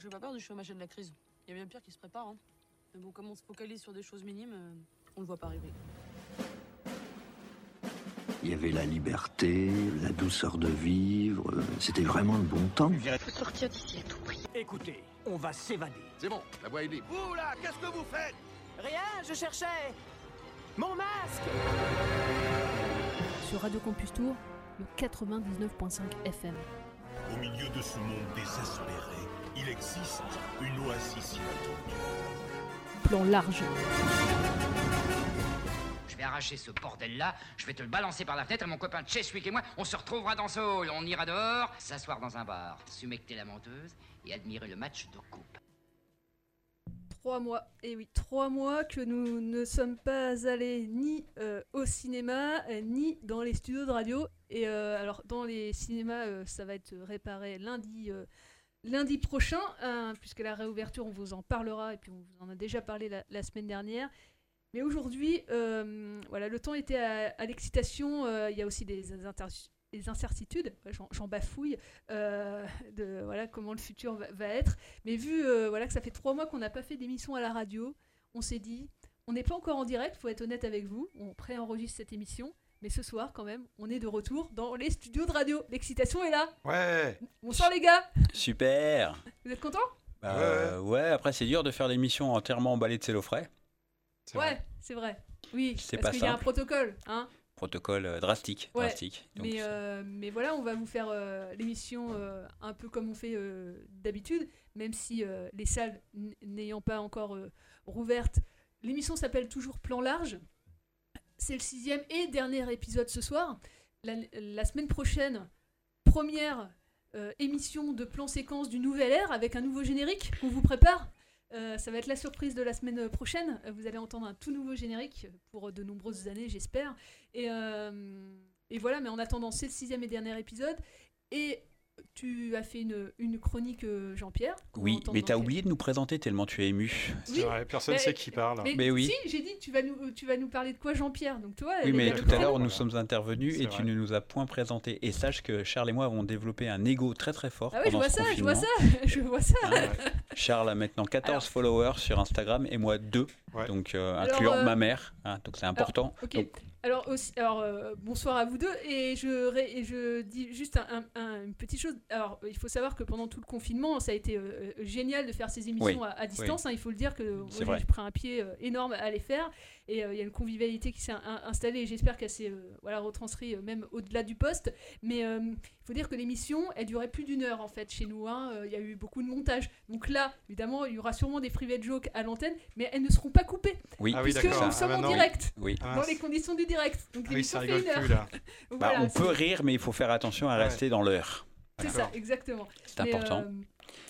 J'ai pas peur du chômage et de la crise. Il y a bien pire qui se prépare. Hein. Mais bon, comme on se focalise sur des choses minimes, euh, on le voit pas arriver. Il y avait la liberté, la douceur de vivre. euh, C'était vraiment le bon temps. faut sortir d'ici à tout prix. Écoutez, on va s'évader. C'est bon, la voie est libre. Vous là, qu'est-ce que vous faites? Rien, je cherchais mon masque Sur Radio Campus Tour, le 99.5 FM. Au milieu de ce monde désespéré, il existe une oasis inattendue. Plan large. Je vais arracher ce bordel-là, je vais te le balancer par la fenêtre et mon copain Cheswick et moi, on se retrouvera dans ce hall. On ira dehors, s'asseoir dans un bar, sumecter la menteuse et admirer le match de coupe. Trois mois, et oui, trois mois que nous ne sommes pas allés ni euh, au cinéma, euh, ni dans les studios de radio. Et euh, alors, dans les cinémas, euh, ça va être réparé lundi, euh, lundi prochain, hein, puisque la réouverture, on vous en parlera, et puis on vous en a déjà parlé la, semaine dernière. Mais aujourd'hui, euh, voilà, le temps était à, l'excitation. euh, Il y a aussi des, incertitudes. J'en bafouille euh, de voilà comment le futur va, être. Mais vu euh, voilà que ça fait trois mois qu'on n'a pas fait d'émission à la radio, on s'est dit, on n'est pas encore en direct, faut être honnête avec vous. On préenregistre cette émission. Mais ce soir, quand même, on est de retour dans les studios de radio. L'excitation est là. Ouais. Bonsoir les gars. Super Vous êtes contents? Bah, euh, ouais. après c'est dur de faire l'émission entièrement emballée de cellofrais. Ouais, c'est vrai. Oui, C'est parce pas qu'il y a un simple. protocole, hein. Protocole euh, drastique. Ouais, drastique. Donc, mais, euh, mais voilà, on va vous faire euh, l'émission euh, un peu comme on fait euh, d'habitude, même si euh, les salles n'ayant pas encore euh, rouvertes. L'émission s'appelle toujours Plan Large. C'est le sixième et dernier épisode ce soir. La, semaine prochaine, première euh, émission de plan séquence du Nouvel Air avec un nouveau générique qu'on vous prépare. Euh, ça va être la surprise de la semaine prochaine. Euh, Vous allez entendre un tout nouveau générique pour de nombreuses années, j'espère. Et, et voilà, mais en attendant, c'est le sixième et dernier épisode. Et tu as fait une, une chronique, euh, Jean-Pierre. Oui, mais t'as quel- oublié de nous présenter tellement tu es ému. Oui, vrai, personne mais- sait qui parle. Mais, Mais oui. Si, j'ai dit, tu vas, nous, tu vas nous parler de quoi, Jean-Pierre? Donc toi, Oui, mais tout à l'heure, nous sommes intervenus et tu ne nous as point présenté. Et sache que Charles et moi avons développé un ego très très fort Ah oui, je vois ça, je vois ça, je vois ça. Hein, Charles a maintenant 14 Alors- followers sur Instagram et moi 2, Ouais. donc euh, Alors, incluant euh, ma mère. hein, donc c'est important. Ok. Donc, Alors, aussi, alors euh, bonsoir à vous deux et je, ré- et je dis juste un- un- un- une petite chose. Alors, il faut savoir que pendant tout le confinement, ça a été euh, euh, génial de faire ces émissions Oui, à, à distance. hein, il faut le dire que j'ai pris un pied euh, énorme à les faire et euh, il y a une convivialité qui s'est in- installée et j'espère qu'elle s'est euh, voilà, retranscrite euh, même au-delà du poste. Mais euh, il faut dire que l'émission, elle durait plus d'une heure en fait chez nous. hein. Euh, Il y a eu beaucoup de montage. Donc là, évidemment, il y aura sûrement des private jokes à l'antenne, mais elles ne seront pas coupées oui, Ah oui, puisque nous sommes Ah, en oui. direct oui. Ah, dans les conditions du direct. Donc Ah oui, ça fait rigole une plus heure. là. Donc Bah, voilà, on peut rire, mais il faut faire attention à Ouais. rester dans l'heure. C'est ça, exactement. C'est important. euh,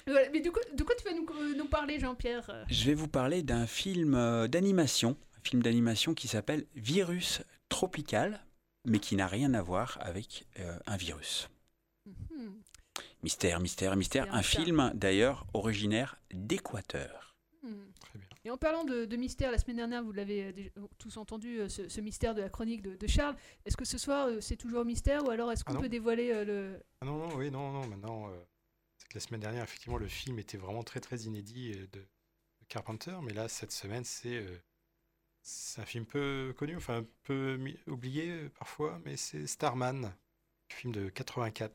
voilà, mais de quoi, de quoi tu vas nous, euh, nous parler, Jean-Pierre? Je vais vous parler d'un film euh, d'animation, film d'animation qui s'appelle Virus Tropical, mais qui n'a rien à voir avec euh, un virus. Mhm. Mystère, mystère, mystère. Mystère, Un mystère. film d'ailleurs originaire d'Équateur. Très bien. Et en parlant de, de mystère, la semaine dernière, vous l'avez euh, tous entendu, euh, ce, ce mystère de la chronique de, de Charles. Est-ce que ce soir, c'est toujours mystère ou alors est-ce Ah qu'on peut dévoiler euh, le... Ah non, non, oui, non, non, maintenant, euh, c'est que la semaine dernière, effectivement, le film était vraiment très, très inédit euh, de, de Carpenter, mais là, cette semaine, c'est euh, c'est un film peu connu, enfin, un peu oublié euh, parfois, mais c'est Starman, film de 84.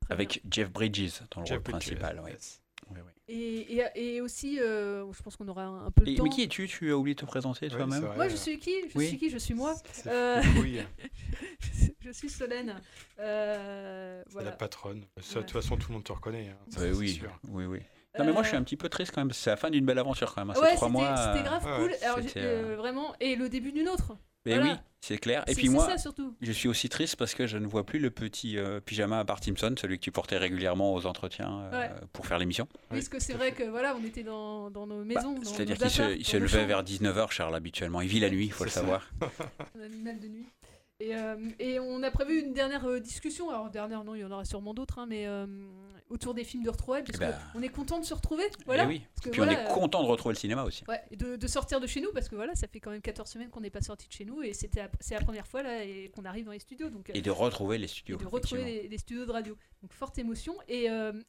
Très Avec Jeff Bridges dans le Jeff rôle Bridges, principal. ouais. yes. Bien. Et, et, et aussi, euh, je pense qu'on aura un, peu le Et, temps. mais qui es-tu? Tu as oublié de te présenter Oui, toi-même? Moi, je suis qui? Je Oui. suis qui? Je suis moi. Euh, je suis Solène. Euh, voilà. la patronne. Ça, De toute façon, tout le monde te reconnaît. hein, ça, c'est oui, sûr. oui, oui. Non, mais moi je suis Euh, un petit peu triste quand même, c'est la fin d'une belle aventure quand même. hein. Ouais, Ces trois c'était mois. c'était euh, grave ouais, cool. Alors, euh, euh, vraiment, et le début d'une autre. Mais Voilà. oui, c'est clair. Et puis moi, ça surtout. je suis aussi triste parce que je ne vois plus le petit euh, pyjama à Bart Simpson, celui que tu portais régulièrement aux entretiens euh, Ouais. pour faire l'émission. Oui, Parce que c'est vrai que voilà, on était dans, dans nos Bah, maisons. C'est-à-dire qu'il se, il levait vers 19h, Charles, habituellement. Il vit la nuit, il faut le ça. savoir. Un animal de nuit. Et, euh, et on a prévu une dernière euh, discussion. Alors, dernière, non, il y en aura sûrement d'autres, hein, mais euh, autour des films de retrouvailles, parce Eh ben. qu'on est content de se retrouver. Voilà. Eh oui. Parce que Et puis on est content de retrouver le cinéma aussi. Ouais, et de, de sortir de chez nous, parce que voilà, ça fait quand même 14 semaines qu'on n'est pas sorti de chez nous, et c'était c'est la première fois là et qu'on arrive dans les studios. Donc, Et de retrouver les studios. et de retrouver les, les studios de radio. Donc forte émotion. Et,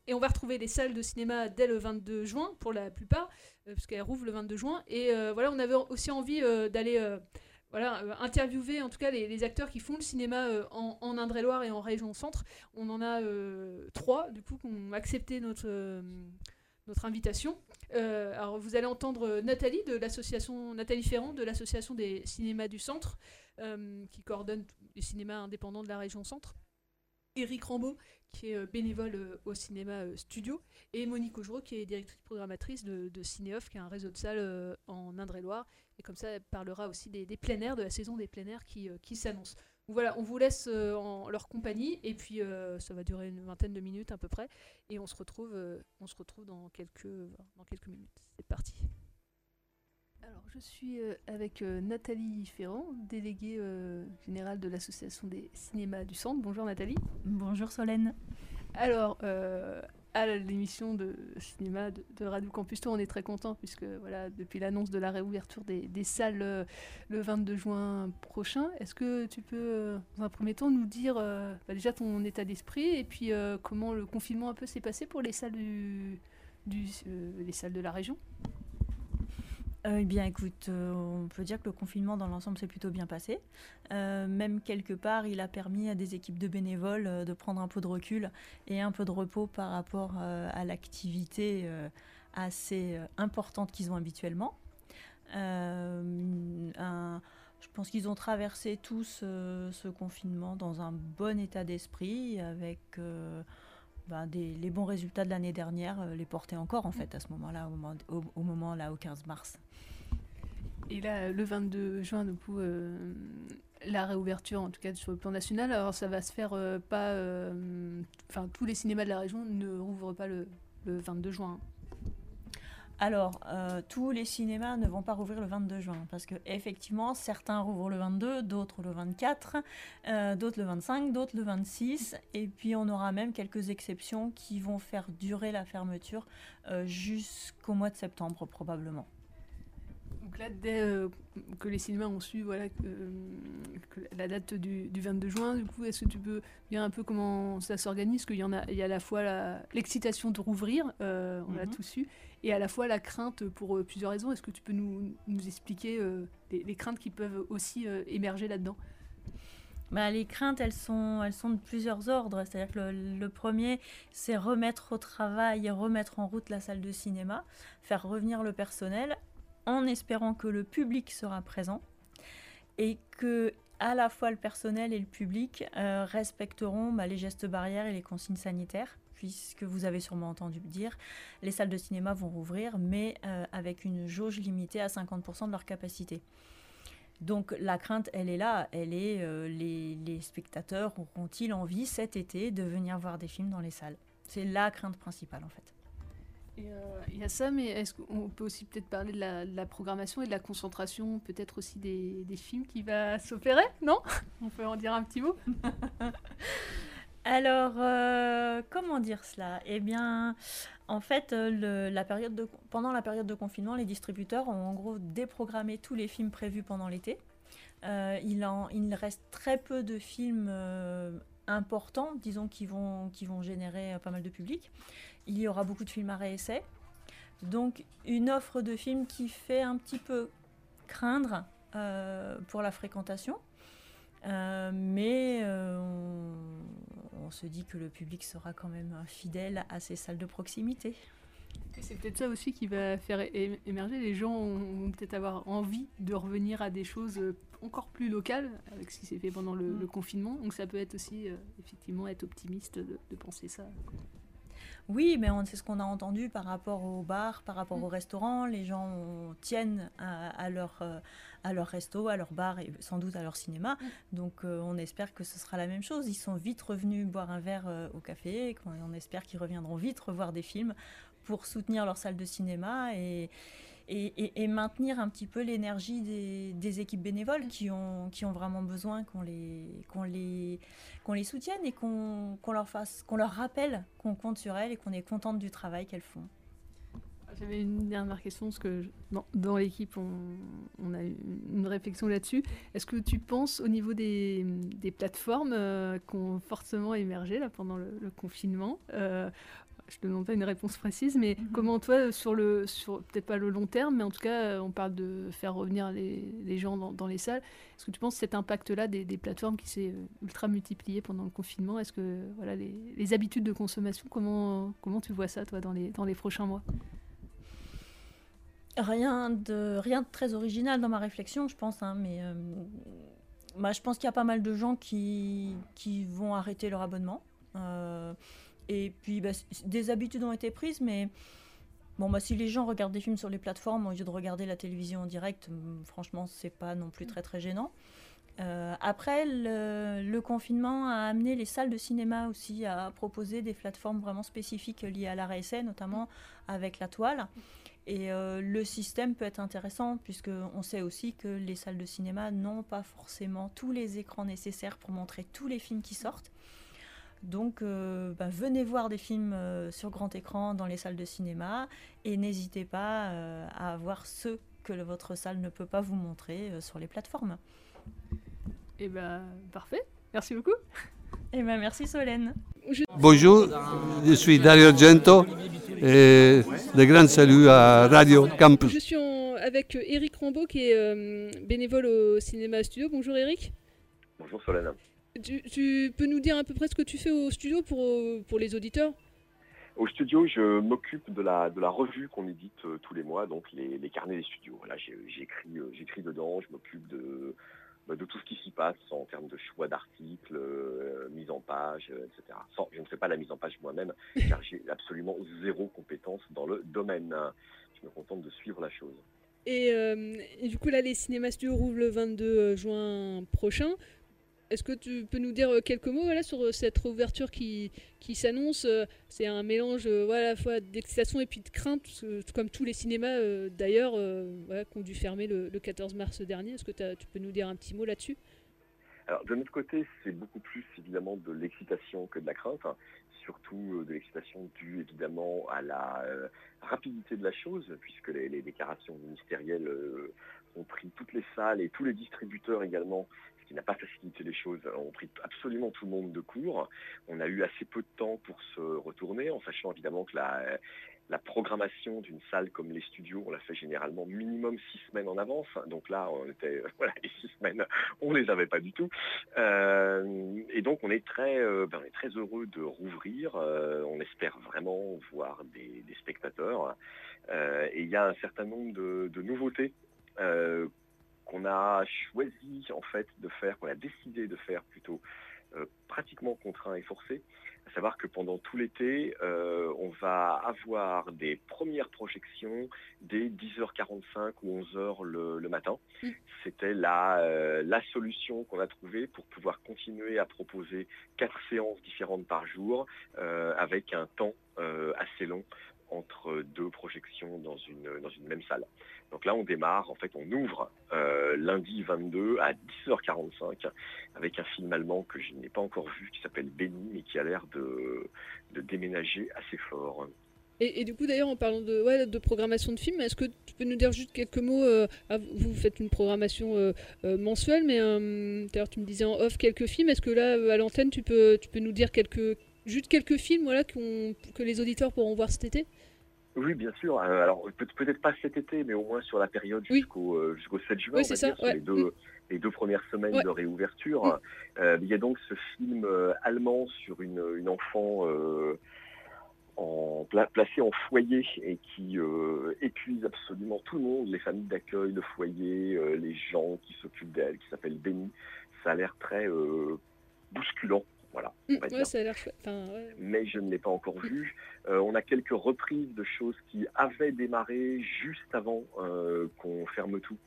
et on va retrouver les salles de cinéma dès le 22 juin, pour la plupart, parce qu'elles rouvrent le 22 juin. Et voilà, on avait aussi envie d'aller voilà, euh, interviewer en tout cas les, acteurs qui font le cinéma euh, en, Indre-et-Loire et en région centre. On en a euh, trois, du coup, qui ont accepté notre... euh, notre invitation. Alors vous allez entendre Nathalie de l'association Nathalie Ferrand de l'association des cinémas du centre qui coordonne les cinémas indépendants de la région centre. Éric Rambaud, qui est euh, bénévole euh, au cinéma euh, studio, et Monique Augereau, qui est directrice programmatrice de, de Cinéoff, qui est un réseau de salles en Indre-et-Loire. Et comme ça, elle parlera aussi des, des plein air, de la saison des plein air qui, qui s'annonce. Voilà, on vous laisse en leur compagnie, et puis ça va durer une vingtaine de minutes à peu près, et on se retrouve, on se retrouve dans, quelques, dans quelques minutes. C'est parti. Alors, je suis euh, avec euh, Nathalie Ferrand, déléguée euh, générale de l'Association des cinémas du Centre. Bonjour Nathalie. Bonjour Solène. Alors, euh, à l'émission de cinéma de, de Radio Campus Tour, on est très content puisque voilà, depuis l'annonce de la réouverture des, des salles le 22 juin prochain, est-ce que tu peux, dans un premier temps, nous dire euh, bah, déjà ton état d'esprit et puis euh, comment le confinement un peu s'est passé pour les salles du, du les salles de la région? Euh, eh bien, écoute, euh, on peut dire que le confinement dans l'ensemble s'est plutôt bien passé. Euh, même quelque part, il a permis à des équipes de bénévoles de prendre un peu de recul et un peu de repos par rapport à l'activité assez importante qu'ils ont habituellement. Je pense qu'ils ont traversé tous ce confinement dans un bon état d'esprit, avec ben, des, les bons résultats de l'année dernière, euh, les portaient encore en fait à ce moment-là, au moment, là, au 15 mars. Et là, le 22 juin, du coup, euh, la réouverture, en tout cas sur le plan national, alors ça va se faire euh, pas. Enfin, tous les cinémas de la région ne rouvrent pas le, le 22 juin. Alors, euh, tous les cinémas ne vont pas rouvrir le 22 juin parce que effectivement, certains rouvrent le 22, d'autres le 24, euh, d'autres le 25, d'autres le 26, et puis on aura même quelques exceptions qui vont faire durer la fermeture euh, jusqu'au mois de septembre probablement. Donc là, dès euh, que les cinémas ont su voilà, que, euh, que la date du, du 22 juin, du coup, est-ce que tu peux dire un peu comment ça s'organise? Parce qu'il y en a, il y a à la fois la- l'excitation de rouvrir, euh, on l'a Mhm. tous su, et à la fois la crainte pour euh, plusieurs raisons. Est-ce que tu peux nous, nous expliquer euh, les, les craintes qui peuvent aussi euh, émerger là-dedans? Bah, les craintes, elles sont, elles sont de plusieurs ordres. C'est-à-dire que le, le premier, c'est remettre au travail, remettre en route la salle de cinéma, faire revenir le personnel, en espérant que le public sera présent et que à la fois le personnel et le public euh, respecteront bah, les gestes barrières et les consignes sanitaires. Puisque vous avez sûrement entendu dire, les salles de cinéma vont rouvrir, mais euh, avec une jauge limitée à 50% de leur capacité. Donc la crainte, elle est là, elle est euh, les, les spectateurs auront-ils envie cet été de venir voir des films dans les salles? C'est la crainte principale en fait. Il y a ça, mais est-ce qu'on peut aussi peut-être parler de la, programmation et de la concentration, peut-être aussi des, films qui va s'opérer, non? On peut en dire un petit mot. Alors, euh, comment dire cela? Eh bien, en fait, euh, pendant la période de confinement, les distributeurs ont en gros déprogrammé tous les films prévus pendant l'été. Euh, il, en, reste très peu de films importants, disons, qui vont, vont générer euh, pas mal de public. Il y aura beaucoup de films à réessai. Donc, une offre de films qui fait un petit peu craindre euh, pour la fréquentation. Euh, mais on se dit que le public sera quand même fidèle à ces salles de proximité. C'est peut-être ça aussi qui va faire émerger. Les gens vont peut-être avoir envie de revenir à des choses euh, encore plus locales, avec ce qui s'est fait pendant le, Mm. le confinement. Donc ça peut être aussi, euh, effectivement, être optimiste de, de penser ça. Oui, mais on- c'est ce qu'on a entendu par rapport aux bars, par rapport Mm. aux restaurants. Les gens tiennent à, à leur, euh, à leur resto, à leur bar et sans doute à leur cinéma. Donc euh, on espère que ce sera la même chose. Ils sont vite revenus boire un verre euh, au café. et on espère qu'ils reviendront vite revoir des films pour soutenir leur salle de cinéma et, et, maintenir un petit peu l'énergie des, équipes bénévoles qui ont, qui ont vraiment besoin qu'on les, qu'on les, qu'on les soutienne et qu'on leur fasse, qu'on leur rappelle qu'on compte sur elles et qu'on est contente du travail qu'elles font. J'avais une dernière question, parce que dans, l'équipe, on, a une réflexion là-dessus. Est-ce que tu penses au niveau des, plateformes euh, qui ont fortement émergé là, pendant le, confinement euh, je ne te demande pas une réponse précise, mais mhm. comment toi, sur le, sur peut-être pas le long terme, mais en tout cas, on parle de faire revenir les, gens dans, les salles. Est-ce que tu penses cet impact-là des, plateformes qui s'est euh, ultra multiplié pendant le confinement Est-ce que voilà les, habitudes de consommation, comment, comment tu vois ça toi dans les, dans les prochains mois? Rien de, rien de très original dans ma réflexion, je pense, hein, mais euh, bah, je pense qu'il y a pas mal de gens qui, qui vont arrêter leur abonnement. Euh, et puis, bah, des habitudes ont été prises, mais bon, bah, si les gens regardent des films sur les plateformes au lieu de regarder la télévision en direct, franchement, c'est pas non plus très très gênant. Euh, après, le, le, confinement a amené les salles de cinéma aussi à proposer des plateformes vraiment spécifiques liées à l'art essai, notamment avec la toile. Et euh, le système peut être intéressant puisqu'on sait aussi que les salles de cinéma n'ont pas forcément tous les écrans nécessaires pour montrer tous les films qui sortent. Donc euh, bah, venez voir des films euh, sur grand écran dans les salles de cinéma et n'hésitez pas à voir ceux que votre salle ne peut pas vous montrer sur les plateformes. Et eh ben parfait, merci beaucoup. Et eh ben merci Solène. Bonjour, je suis Dario Gento et de grands saluts à Radio Campus. Je suis avec Eric Rambaud qui est euh, bénévole au Cinéma Studio. Bonjour Eric. Bonjour Solène. Tu, peux nous dire à peu près ce que tu fais au studio pour, pour les auditeurs? Au studio, je m'occupe de la, de la revue qu'on édite euh, tous les mois, donc les, les carnets des studios. Voilà, j'écris, euh, j'écris dedans, je m'occupe de, bah, de tout ce qui s'y passe en termes de choix d'articles, euh, mise en page, euh, etc. je ne fais pas la mise en page moi-même, car j'ai absolument zéro compétence dans le domaine. Je me contente de suivre la chose. Et, euh, et du coup, là, les cinémas studios rouvrent le 22 juin prochain. Est-ce que tu peux nous dire euh, quelques mots sur euh, cette réouverture qui, qui s'annonce euh, C'est un mélange voilà, à la fois d'excitation et puis de crainte, comme tous les cinémas d'ailleurs qui ont dû fermer le, 14 mars dernier. Est-ce que tu peux nous dire un petit mot là-dessus? Alors de notre côté, c'est beaucoup plus évidemment de l'excitation que de la crainte, hein. surtout de l'excitation due évidemment à la rapidité de la chose, puisque les, déclarations ministérielles ont pris toutes les salles et tous les distributeurs également n'a pas facilité les choses. On pris absolument tout le monde de court. On a eu assez peu de temps pour se retourner, en sachant évidemment que la, la programmation d'une salle comme les studios, on la fait généralement minimum six semaines en avance. Donc là, on était, voilà, les six semaines, on les avait pas du tout. Euh, et donc, on est très, euh, ben, très heureux de rouvrir. Euh, on espère vraiment voir des, spectateurs. et il y a un certain nombre de nouveautés qu'on a choisi en fait de faire, qu'on a décidé de faire plutôt euh, pratiquement contraint et forcé, à savoir que pendant tout l'été, euh, on va avoir des premières projections dès 10h45 ou 11h le, matin. Mmh. C'était la, euh, la solution qu'on a trouvée pour pouvoir continuer à proposer quatre séances différentes par jour avec un temps assez long entre deux projections dans une, dans une même salle. Donc là, on démarre, en fait, on ouvre euh, lundi 22 à 10h45 avec un film allemand que je n'ai pas encore vu qui s'appelle Benny mais qui a l'air de, déménager assez fort. Et, du coup, d'ailleurs, en parlant de programmation de films, est-ce que tu peux nous dire juste quelques mots euh, Vous faites une programmation euh, mensuelle, mais d'ailleurs, tu me disais en off quelques films. Est-ce que là, à l'antenne, tu peux, tu peux nous dire quelques, juste quelques films voilà, que les auditeurs pourront voir cet été? Oui, bien sûr. Euh, alors peut-être pas cet été, mais au moins sur la période jusqu'au euh, jusqu'au 7 juin, on va dire, les deux, les deux premières semaines de réouverture. Euh, il y a donc ce film allemand sur une, une enfant en, placée en foyer et qui épuise absolument tout le monde, les familles d'accueil, le foyer, les gens qui s'occupent d'elle, qui s'appelle Benny. Ça a l'air très bousculant voilà. Mm, Mais je ne l'ai pas encore vu. Euh, on a quelques reprises de choses qui avaient démarré juste avant euh, qu'on ferme tout.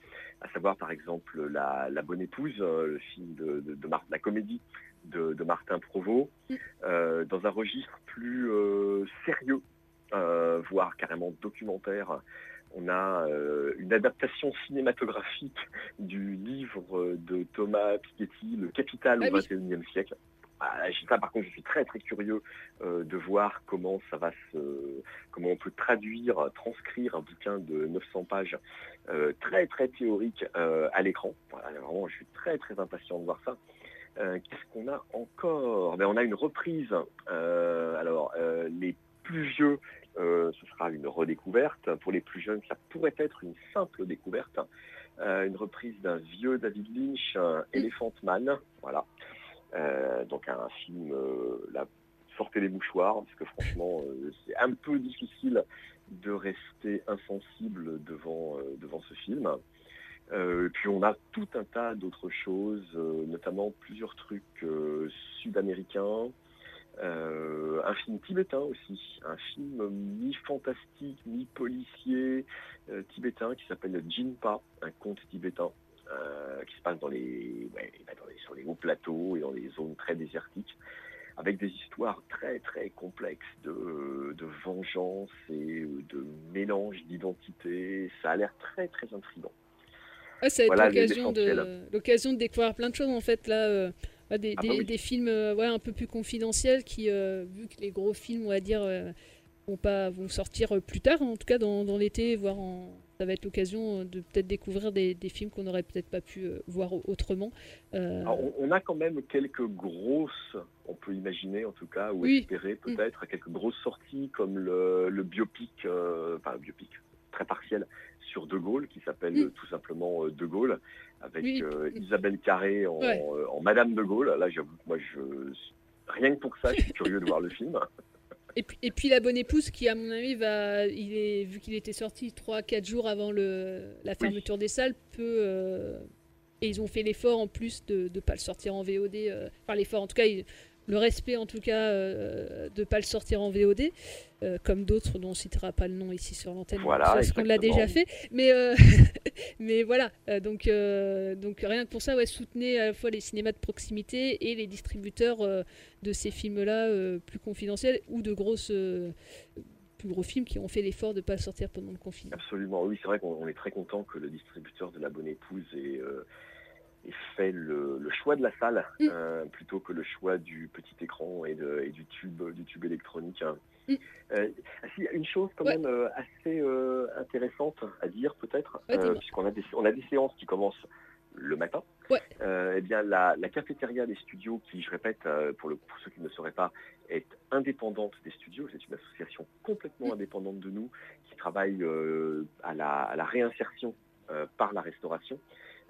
À savoir par exemple La, Bonne Épouse, euh, le film de, de, la comédie de, Martin Provost, mm. dans un registre plus sérieux, voire carrément documentaire. On a une adaptation cinématographique du livre de Thomas Piketty, Le Capital au XXIe siècle. Ah, ça, par contre, je suis très très curieux de voir comment ça va se, comment on peut traduire, transcrire un bouquin de 900 pages très très théorique à l'écran. vraiment, je suis très très impatient de voir ça. Qu'est-ce qu'on a encore? Ben, On a une reprise. alors, les plus vieux, ce sera une redécouverte. Pour les plus jeunes, ça pourrait être une simple découverte. une reprise d'un vieux David Lynch, Elephant Man. Voilà. Donc un film, là, sortez les mouchoirs, parce que franchement, c'est un peu difficile de rester insensible devant, devant ce film. Euh, puis on a tout un tas d'autres choses, euh, notamment plusieurs trucs euh, sud-américains, un film tibétain aussi, un film mi-fantastique, mi-policier tibétain qui s'appelle Jinpa, un conte tibétain. Qui se passe dans les, bah, dans les, sur les hauts plateaux et dans les zones très désertiques, avec des histoires très très complexes de, de vengeance et de mélange d'identité. Ça a l'air très très intrigant. Ah, ça va être l'occasion de, découvrir plein de choses en fait là. Euh, ah, des, bah des, films euh, ouais, un peu plus confidentiels qui, euh, vu que les gros films, on va dire, vont, pas, vont sortir plus tard, en tout cas dans, dans l'été, voire en, ça va être l'occasion de peut-être découvrir des, des films qu'on n'aurait peut-être pas pu voir autrement. on, a quand même quelques grosses, on peut imaginer en tout cas, ou espérer mm. peut-être, quelques grosses sorties comme le, le biopic, enfin le biopic très partiel sur De Gaulle, qui s'appelle euh, tout simplement euh, De Gaulle, avec euh, Isabelle Carré en, Madame De Gaulle. Là, j'avoue moi, je, rien que pour ça, je suis curieux de voir le film. Et puis, et puis, La Bonne Épouse, qui, à mon avis, va, il est, vu qu'il était sorti 3-4 jours avant le, la fermeture des salles, peut. et ils ont fait l'effort en plus de ne pas le sortir en VOD. enfin, l'effort, en tout cas, le respect en tout cas de ne pas le sortir en VOD. Euh, comme d'autres dont on ne citera pas le nom ici sur l'antenne, voilà, parce qu'on l'a déjà fait. Mais, euh, mais voilà, euh, donc, donc rien que pour ça, ouais, soutenez à la fois les cinémas de proximité et les distributeurs de ces films-là plus confidentiels ou de grosses plus gros films qui ont fait l'effort de ne pas sortir pendant le confinement. Absolument, oui, c'est vrai qu'on est très content que le distributeur de La Bonne Épouse ait, fait le, choix de la salle mm. plutôt que le choix du petit écran et, de, et du, tube, du tube électronique. Hein. Mm. Euh, une chose quand même euh, assez euh, intéressante à dire peut-être, puisqu'on a des, on a des séances qui commencent le matin. eh bien, la, cafétéria des studios, qui, je répète, pour, le, pour ceux qui ne le sauraient pas, est indépendante des studios. C'est une association complètement mm. indépendante de nous, qui travaille à la, à, la, réinsertion par la restauration.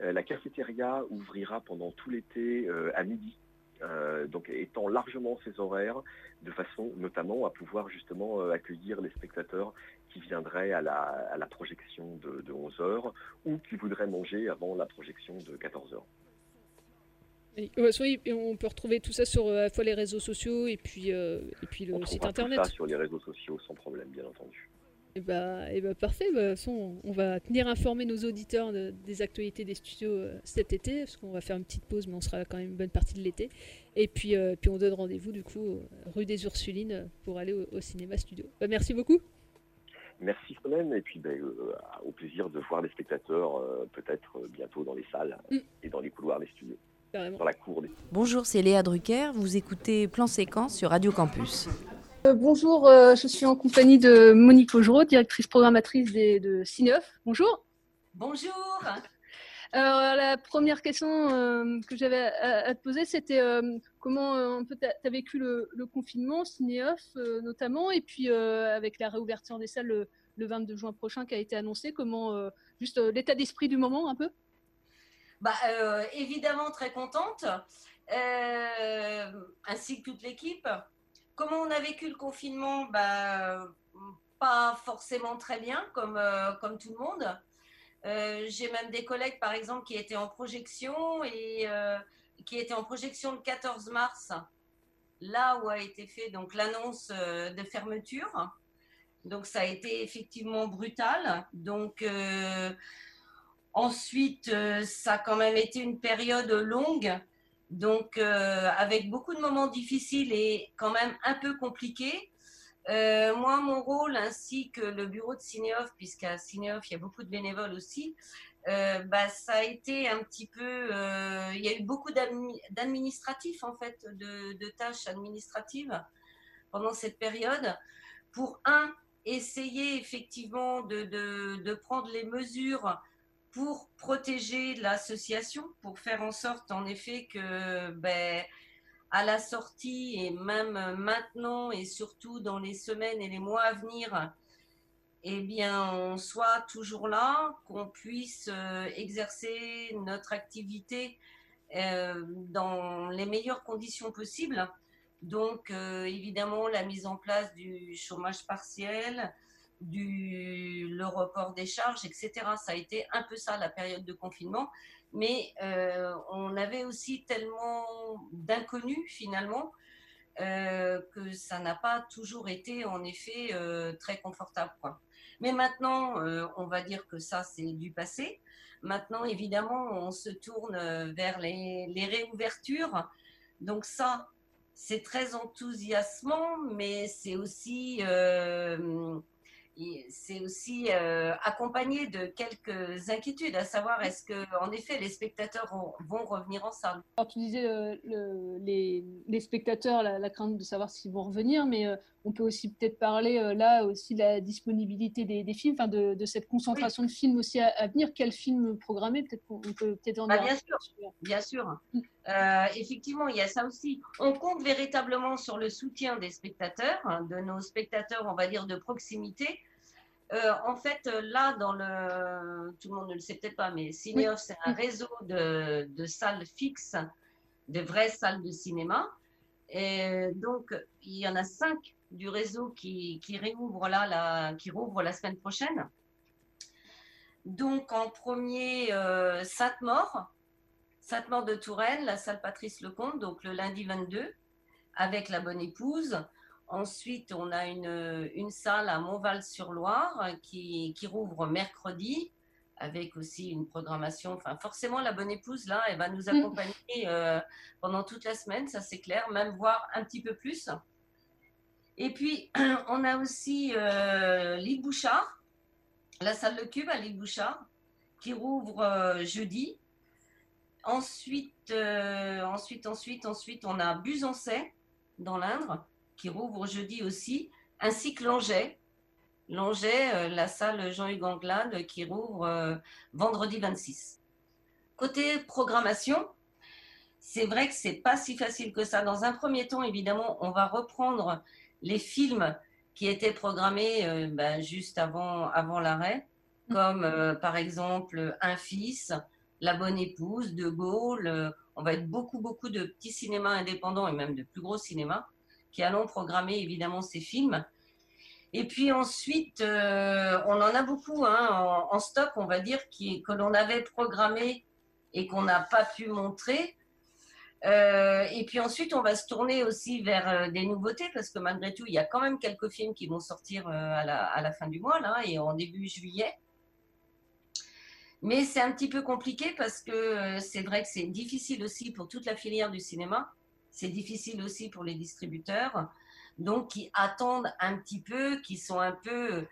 La cafétéria ouvrira pendant tout l'été à midi euh, donc étant largement ses horaires, de façon notamment à pouvoir justement euh, accueillir les spectateurs qui viendraient à la, projection de, 11h ou qui voudraient manger avant la projection de 14h. Et, on peut retrouver tout ça sur euh, à la fois les réseaux sociaux et puis, et puis le site internet. Tout ça sur les réseaux sociaux sans problème, bien entendu. Et eh bah, et eh bah parfait, bah, on va tenir informer nos auditeurs des actualités des studios euh, cet été, parce qu'on va faire une petite pause, mais on sera quand même une bonne partie de l'été. Et puis, euh, puis on donne rendez-vous du coup rue des Ursulines pour aller au, cinéma studio. Bah, merci beaucoup. Merci Solène, et puis ben, euh, au plaisir de voir les spectateurs peut-être bientôt dans les salles mm. et dans les couloirs des studios. Dans la cour Bonjour, c'est Léa Drucker, vous écoutez Plan Séquence sur Radio Campus. Euh, bonjour, euh, je suis en compagnie de Monique Augereau, directrice programmatrice de Cineoff. Bonjour. Bonjour. Alors, la première question euh, que j'avais à, te poser, c'était comment tu as vécu le, confinement, Cineoff notamment, et puis avec la réouverture des salles le, le, 22 juin prochain qui a été annoncé, comment juste l'état d'esprit du moment un peu? Bah, Évidemment très contente, ainsi que toute l'équipe. Comment on a vécu le confinement? Bah, Pas forcément très bien, comme, euh, comme tout le monde. Euh, j'ai même des collègues, par exemple, qui étaient en projection et euh, qui étaient en projection le 14 mars, là où a été fait donc l'annonce de fermeture. Donc ça a été effectivement brutal. Donc ensuite, ça a quand même été une période longue donc, euh, avec beaucoup de moments difficiles et quand même un peu compliqués. Euh, moi, mon rôle, ainsi que le bureau de Cinéoff, puisqu'à Cinéoff, il y a beaucoup de bénévoles aussi, euh, bah, ça a été un petit peu. il y a eu beaucoup d'admi- d'administratifs, en fait, de, tâches administratives pendant cette période. Pour un, essayer effectivement de prendre les mesures pour protéger l'association, pour faire en sorte, en effet, que. Ben, à la sortie et même maintenant et surtout dans les semaines et les mois à venir, eh bien, on soit toujours là, qu'on puisse euh, exercer notre activité euh, dans les meilleures conditions possibles. Donc, euh, évidemment, la mise en place du chômage partiel, du, le report des charges, etc. Ça a été un peu ça la période de confinement. Mais euh, on avait aussi tellement d'inconnus finalement euh, que ça n'a pas toujours été en effet euh, très confortable. Mais maintenant, on va dire que ça, c'est du passé. Maintenant, évidemment, on se tourne vers les, réouvertures. Donc ça, c'est très enthousiasmant, mais c'est aussi, c'est aussi euh, accompagné de quelques inquiétudes, à savoir est-ce que, en effet, les spectateurs vont, revenir en salle? Alors, tu disais le- les, spectateurs, la, la crainte de savoir s'ils vont revenir, mais euh, on peut aussi peut-être parler euh, là aussi de la disponibilité des, des films, de, de cette concentration de films aussi à, à venir. Quel film programmer? Peut-être on peut peut-être en Bah, bien sûr, bien sûr. Euh, effectivement, il y a ça aussi. On compte véritablement sur le soutien des spectateurs, hein, de nos spectateurs, on va dire, de proximité. Euh, en fait, là, dans le, tout le monde ne le sait peut-être pas, mais Cinéoff, c'est un réseau de, de salles fixes, de vraies salles de cinéma. Et donc, il y en a cinq du réseau qui, qui réouvrent là, la, qui rouvrent la semaine prochaine. Donc, en premier, euh, Sainte-Maure, Sainte-Maure de Touraine, la salle Patrice Lecomte, donc le lundi 22, avec la bonne épouse. Ensuite, on a une, une salle à Montval-sur-Loire qui, qui rouvre mercredi, avec aussi une programmation. Enfin, forcément, la bonne épouse, là, elle va nous accompagner euh, pendant toute la semaine, ça c'est clair, même voire un petit peu plus. Et puis, on a aussi euh, l'île Bouchard, la salle Le Cube à l'île Bouchard, qui rouvre euh, jeudi. Ensuite, euh, ensuite, ensuite, ensuite, on a Busancais dans l'Indre, qui rouvre jeudi aussi, ainsi que Langeais. Langeais, la salle Jean-Hugues Anglade, qui rouvre vendredi 26. Côté programmation, c'est vrai que c'est pas si facile que ça. Dans un premier temps, évidemment, on va reprendre les films qui étaient programmés euh, ben, juste avant, avant l'arrêt, comme euh, par exemple Un fils, La bonne épouse, De Gaulle. euh, on va être beaucoup, beaucoup de petits cinémas indépendants et même de plus gros cinémas qui allons programmer évidemment ces films. Et puis ensuite, euh, on en a beaucoup hein, en, en stock, on va dire, qui, que l'on avait programmé et qu'on n'a pas pu montrer. Euh, et puis ensuite, on va se tourner aussi vers euh, des nouveautés parce que malgré tout, il y a quand même quelques films qui vont sortir euh, à, la, à la fin du mois là et en début juillet. Mais c'est un petit peu compliqué parce que c'est vrai que c'est difficile aussi pour toute la filière du cinéma. C'est difficile aussi pour les distributeurs. Donc, qui attendent un petit peu, qui sont un peu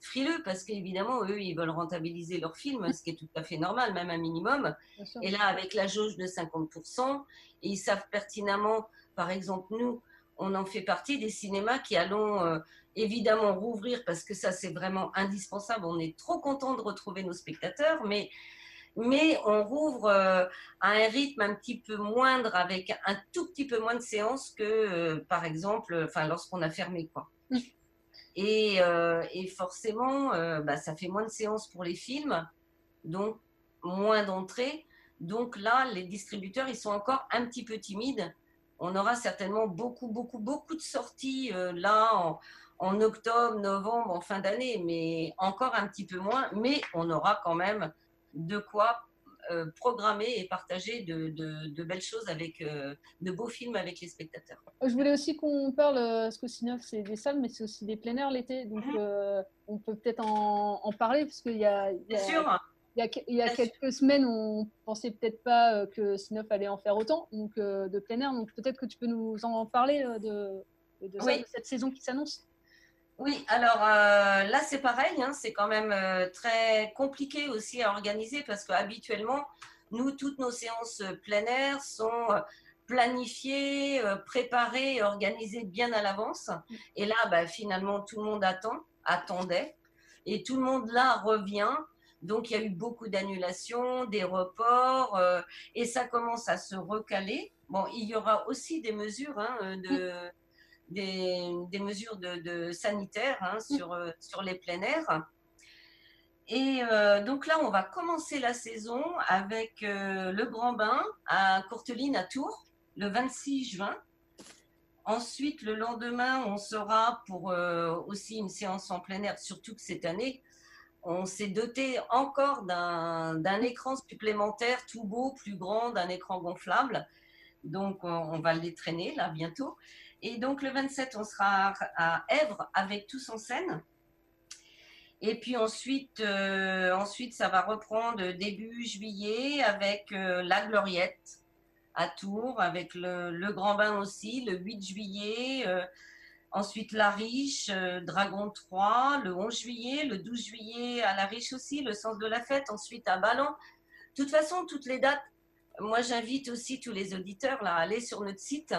frileux parce qu'évidemment, eux, ils veulent rentabiliser leurs films, ce qui est tout à fait normal, même un minimum. Et là, avec la jauge de 50%, et ils savent pertinemment, par exemple, nous, on en fait partie des cinémas qui allons euh, évidemment rouvrir parce que ça, c'est vraiment indispensable. On est trop content de retrouver nos spectateurs, mais, mais on rouvre euh, à un rythme un petit peu moindre avec un tout petit peu moins de séances que, euh, par exemple, enfin, lorsqu'on a fermé, quoi. Et, euh, et forcément, euh, bah, ça fait moins de séances pour les films, donc moins d'entrées. Donc là, les distributeurs, ils sont encore un petit peu timides. On aura certainement beaucoup, beaucoup, beaucoup de sorties euh, là en, en octobre, novembre, en fin d'année, mais encore un petit peu moins. Mais on aura quand même de quoi programmer et partager de, de- de belles choses avec euh, de beaux films avec les spectateurs. Je voulais aussi qu'on parle, euh, parce que Cinéoff, c'est des salles, mais c'est aussi des plein air l'été. Donc, euh, on peut peut-être en, en parler, parce qu'il y a, il y a- Bien sûr. il y a, il y a quelques semaines, on pensait peut-être pas euh, que Cinéoff allait en faire autant, donc euh, de plein air. Donc, peut-être que tu peux nous en parler euh, de, de, ça, Oui. de cette saison qui s'annonce. Oui, alors euh, là c'est pareil, hein, c'est quand même euh, très compliqué aussi à organiser parce qu'habituellement, nous, toutes nos séances plein air sont euh, planifiées, euh, préparées, organisées bien à l'avance. Et là, bah, finalement, tout le monde attend, attendait, et tout le monde là revient. Donc il y a eu beaucoup d'annulations, des reports, euh, et ça commence à se recaler. Bon, il y aura aussi des mesures hein, de des, des mesures de, de sanitaires hein, sur, euh, sur les plein air. Et euh, donc là, on va commencer la saison avec euh, le Grand Bain à Courteline à Tours, le 26 juin. Ensuite, le lendemain, on sera pour euh, aussi une séance en plein air, surtout que cette année, on s'est doté encore d'un d'un écran supplémentaire tout beau, plus grand, d'un écran gonflable. Donc, on, on va les traîner là bientôt. Et donc, le 27, on sera à Èvres avec Tous en scène. Et puis ensuite, euh, ensuite, ça va reprendre début juillet avec euh, la Gloriette à Tours, avec le, Grand Bain aussi, le 8 juillet. euh, ensuite, La Riche, Dragon 3, le 11 juillet, le 12 juillet à La Riche aussi, le Sens de la Fête. Ensuite, à Ballon. De toute façon, toutes les dates, moi, j'invite aussi tous les auditeurs là, à aller sur notre site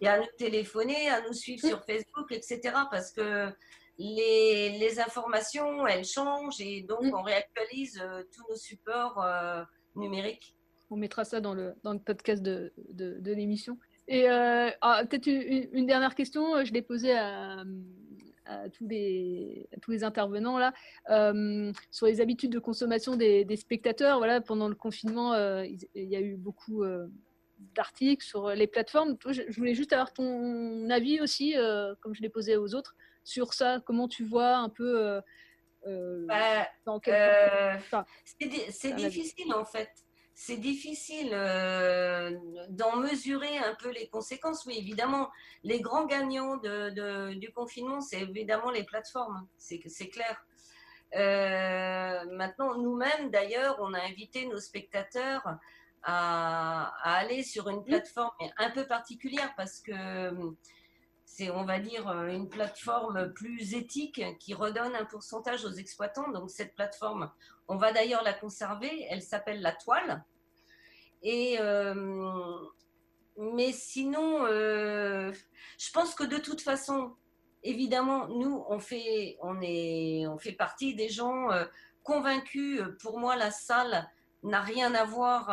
et à nous téléphoner, à nous suivre sur Facebook, etc. Parce que les, les informations, elles changent et donc on réactualise euh, tous nos supports euh, numériques. On mettra ça dans le, dans le podcast de, de, de l'émission. Et euh, ah, peut-être une dernière question, je l'ai posée à, à tous, les, à tous les intervenants là, euh, sur les habitudes de consommation des, des spectateurs. Voilà, pendant le confinement, euh, il y a eu beaucoup euh, d'articles sur les plateformes. Je, voulais juste avoir ton avis aussi, comme je l'ai posé aux autres, sur ça. Comment tu vois un peu Bah, enfin, c'est di- difficile en fait. C'est difficile euh, d'en mesurer un peu les conséquences. Oui, évidemment, les grands gagnants de, de- du confinement, c'est évidemment les plateformes, c'est c'est clair. Euh, maintenant, nous-mêmes, d'ailleurs, on a invité nos spectateurs à, à aller sur une plateforme un peu particulière parce que on va dire, euh, une plateforme plus éthique qui redonne un pourcentage aux exploitants. Donc, cette plateforme, on va d'ailleurs la conserver. Elle s'appelle La Toile. Et, euh, mais sinon, euh, je pense que de toute façon, évidemment, nous, on fait, partie des gens convaincus. Pour moi, la salle n'a rien à voir.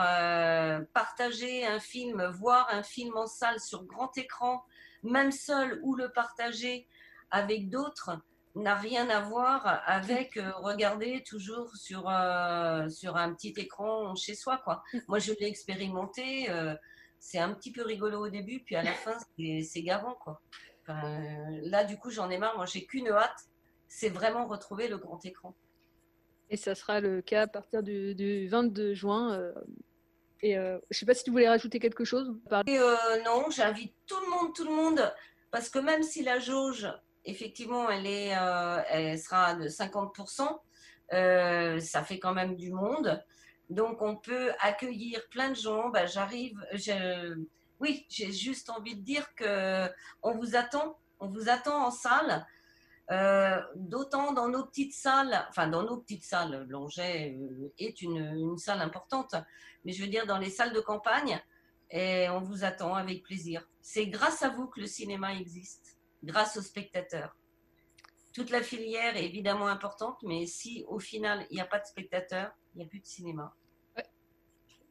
partager un film, voir un film en salle sur grand écran, même seul ou le partager avec d'autres, n'a rien à voir avec euh, regarder toujours sur, euh, sur un petit écran chez soi. Quoi. Moi, je l'ai expérimenté. euh, c'est un petit peu rigolo au début, puis à la fin, c'est garant. Quoi. Enfin, là, du coup, j'en ai marre. Moi, j'ai qu'une hâte, c'est vraiment retrouver le grand écran. Et ça sera le cas à partir du, du 22 juin. et euh, je sais pas si tu voulais rajouter quelque chose. Par- Et, euh, non, j'invite tout le monde, tout le monde, parce que même si la jauge, effectivement, elle, est, euh, elle sera de 50%, euh, ça fait quand même du monde. Donc, on peut accueillir plein de gens. Bah, J'arrive, oui, j'ai juste envie de dire que on vous attend, on vous attend en salle. Euh, D'autant dans nos petites salles, enfin dans nos petites salles, Longet est une salle importante, mais je veux dire dans les salles de campagne, et on vous attend avec plaisir. C'est grâce à vous que le cinéma existe, grâce aux spectateurs. Toute la filière est évidemment importante, mais si au final il n'y a pas de spectateurs, il n'y a plus de cinéma.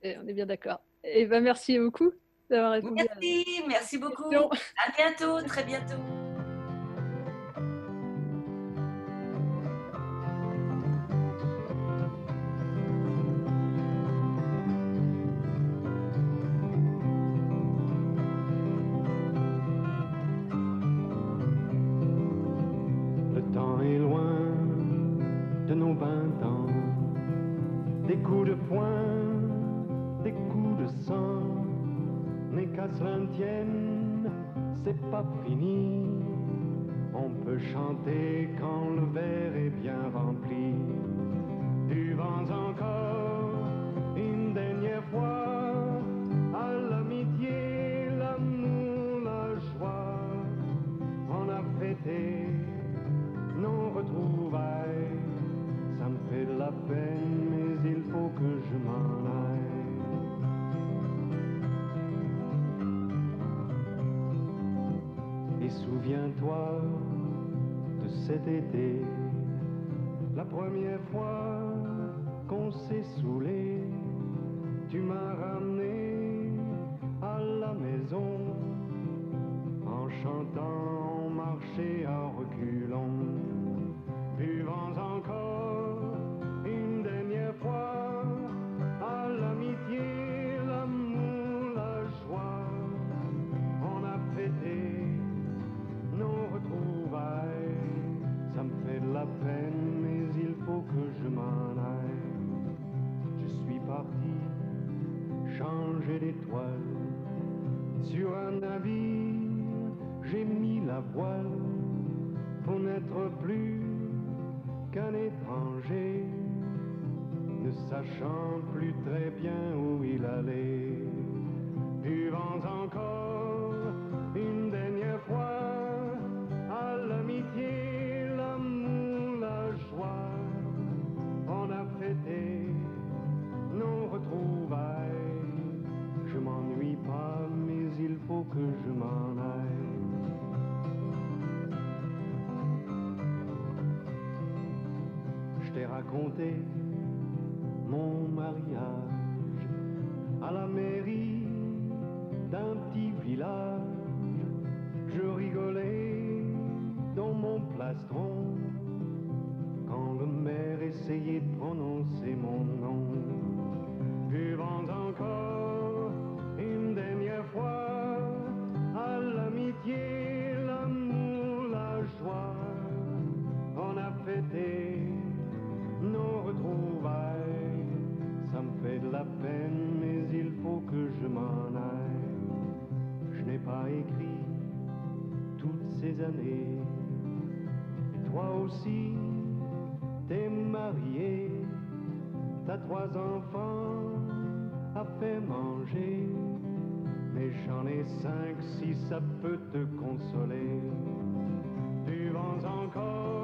Et on est bien d'accord. Et ben merci beaucoup d'avoir répondu. à- Merci, merci beaucoup. À bientôt, très bientôt. On peut chanter quand le verre est bien rempli. Du vent encore cet été, la première fois qu'on s'est saoulé, toi aussi, t'es marié, t'as trois enfants à faire manger. Mais j'en ai cinq si ça peut te consoler. Buvant encore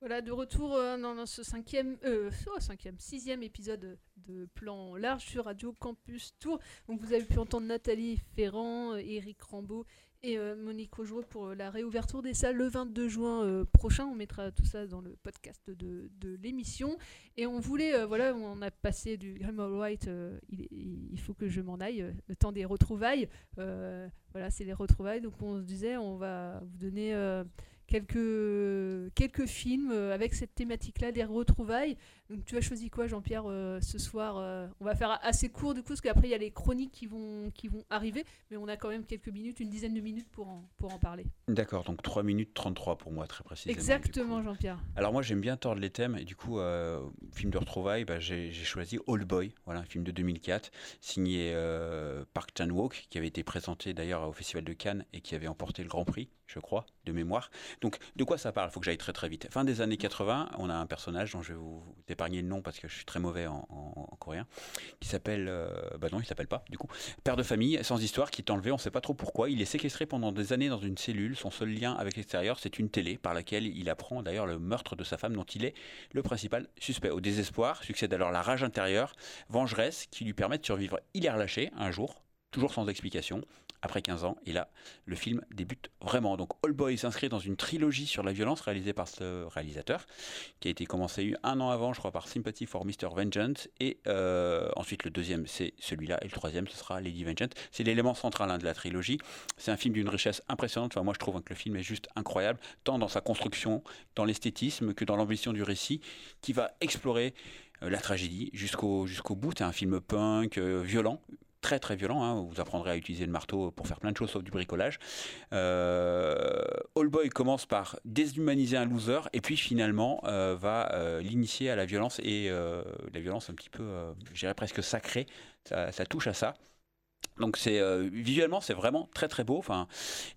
Voilà, de retour euh, dans, ce cinquième, euh, sixième épisode de Plan Large sur Radio Campus Tour. Donc vous avez pu entendre Nathalie Ferrand, euh, Éric Rambaud et euh, Monique Rogereux pour euh, la réouverture des salles le 22 juin euh, prochain. On mettra tout ça dans le podcast de, l'émission. Et on voulait, euh, voilà, on a passé du Graham White, euh, il, il- faut que je m'en aille, euh, le temps des retrouvailles. Euh, voilà, c'est les retrouvailles. Donc on se disait, on va vous donner euh, quelques, quelques films euh, avec cette thématique-là, des retrouvailles. Donc tu as choisi quoi, Jean-Pierre, euh, ce soir euh, On va faire assez court du coup, parce qu'après il y a les chroniques qui vont, qui vont arriver, mais on a quand même quelques minutes, une dizaine de minutes pour en, pour en parler. D'accord, donc 3 minutes 33 pour moi, très précisément. Exactement, Jean-Pierre. Alors moi j'aime bien tordre les thèmes et du coup euh, film de retrouvailles bah, j'ai choisi Old Boy, voilà un film de 2004 signé Park Chan Wook qui avait été présenté d'ailleurs au Festival de Cannes et qui avait emporté le Grand Prix, je crois, de mémoire. Donc de quoi ça parle? Il faut que j'aille très très vite. Fin des années 80, on a un personnage dont je vais vous, vous épargner le nom parce que je suis très mauvais en, en- en coréen, qui s'appelle, euh, bah non il s'appelle pas du coup, père de famille sans histoire qui est enlevé, on ne sait pas trop pourquoi. Il est séquestré pendant des années dans une cellule. Son seul lien avec l'extérieur, c'est une télé par laquelle il apprend d'ailleurs le meurtre de sa femme dont il est le principal suspect. Au désespoir succède alors la rage intérieure, vengeresse qui lui permet de survivre. Il est relâché un jour, toujours sans explication, après 15 ans. Et là, le film débute vraiment. Donc All Boy s'inscrit dans une trilogie sur la violence réalisée par ce réalisateur, qui a été commencé un an avant, je crois, par Sympathy for Mr. Vengeance. Et euh, ensuite, le deuxième, c'est celui-là. Et le troisième, ce sera Lady Vengeance. C'est l'élément central hein, de la trilogie. C'est un film d'une richesse impressionnante. Enfin, moi, je trouve que le film est juste incroyable, tant dans sa construction, dans l'esthétisme, que dans l'ambition du récit, qui va explorer la tragédie jusqu'au jusqu'au bout. C'est un film punk, violent, très très violent. Hein. Vous apprendrez à utiliser le marteau pour faire plein de choses sauf du bricolage. Euh, All Boy commence par déshumaniser un loser et puis finalement euh, va euh, l'initier à la violence et la violence un petit peu, je dirais presque sacrée. Ça touche à ça. Donc c'est visuellement c'est vraiment très très beau. Enfin,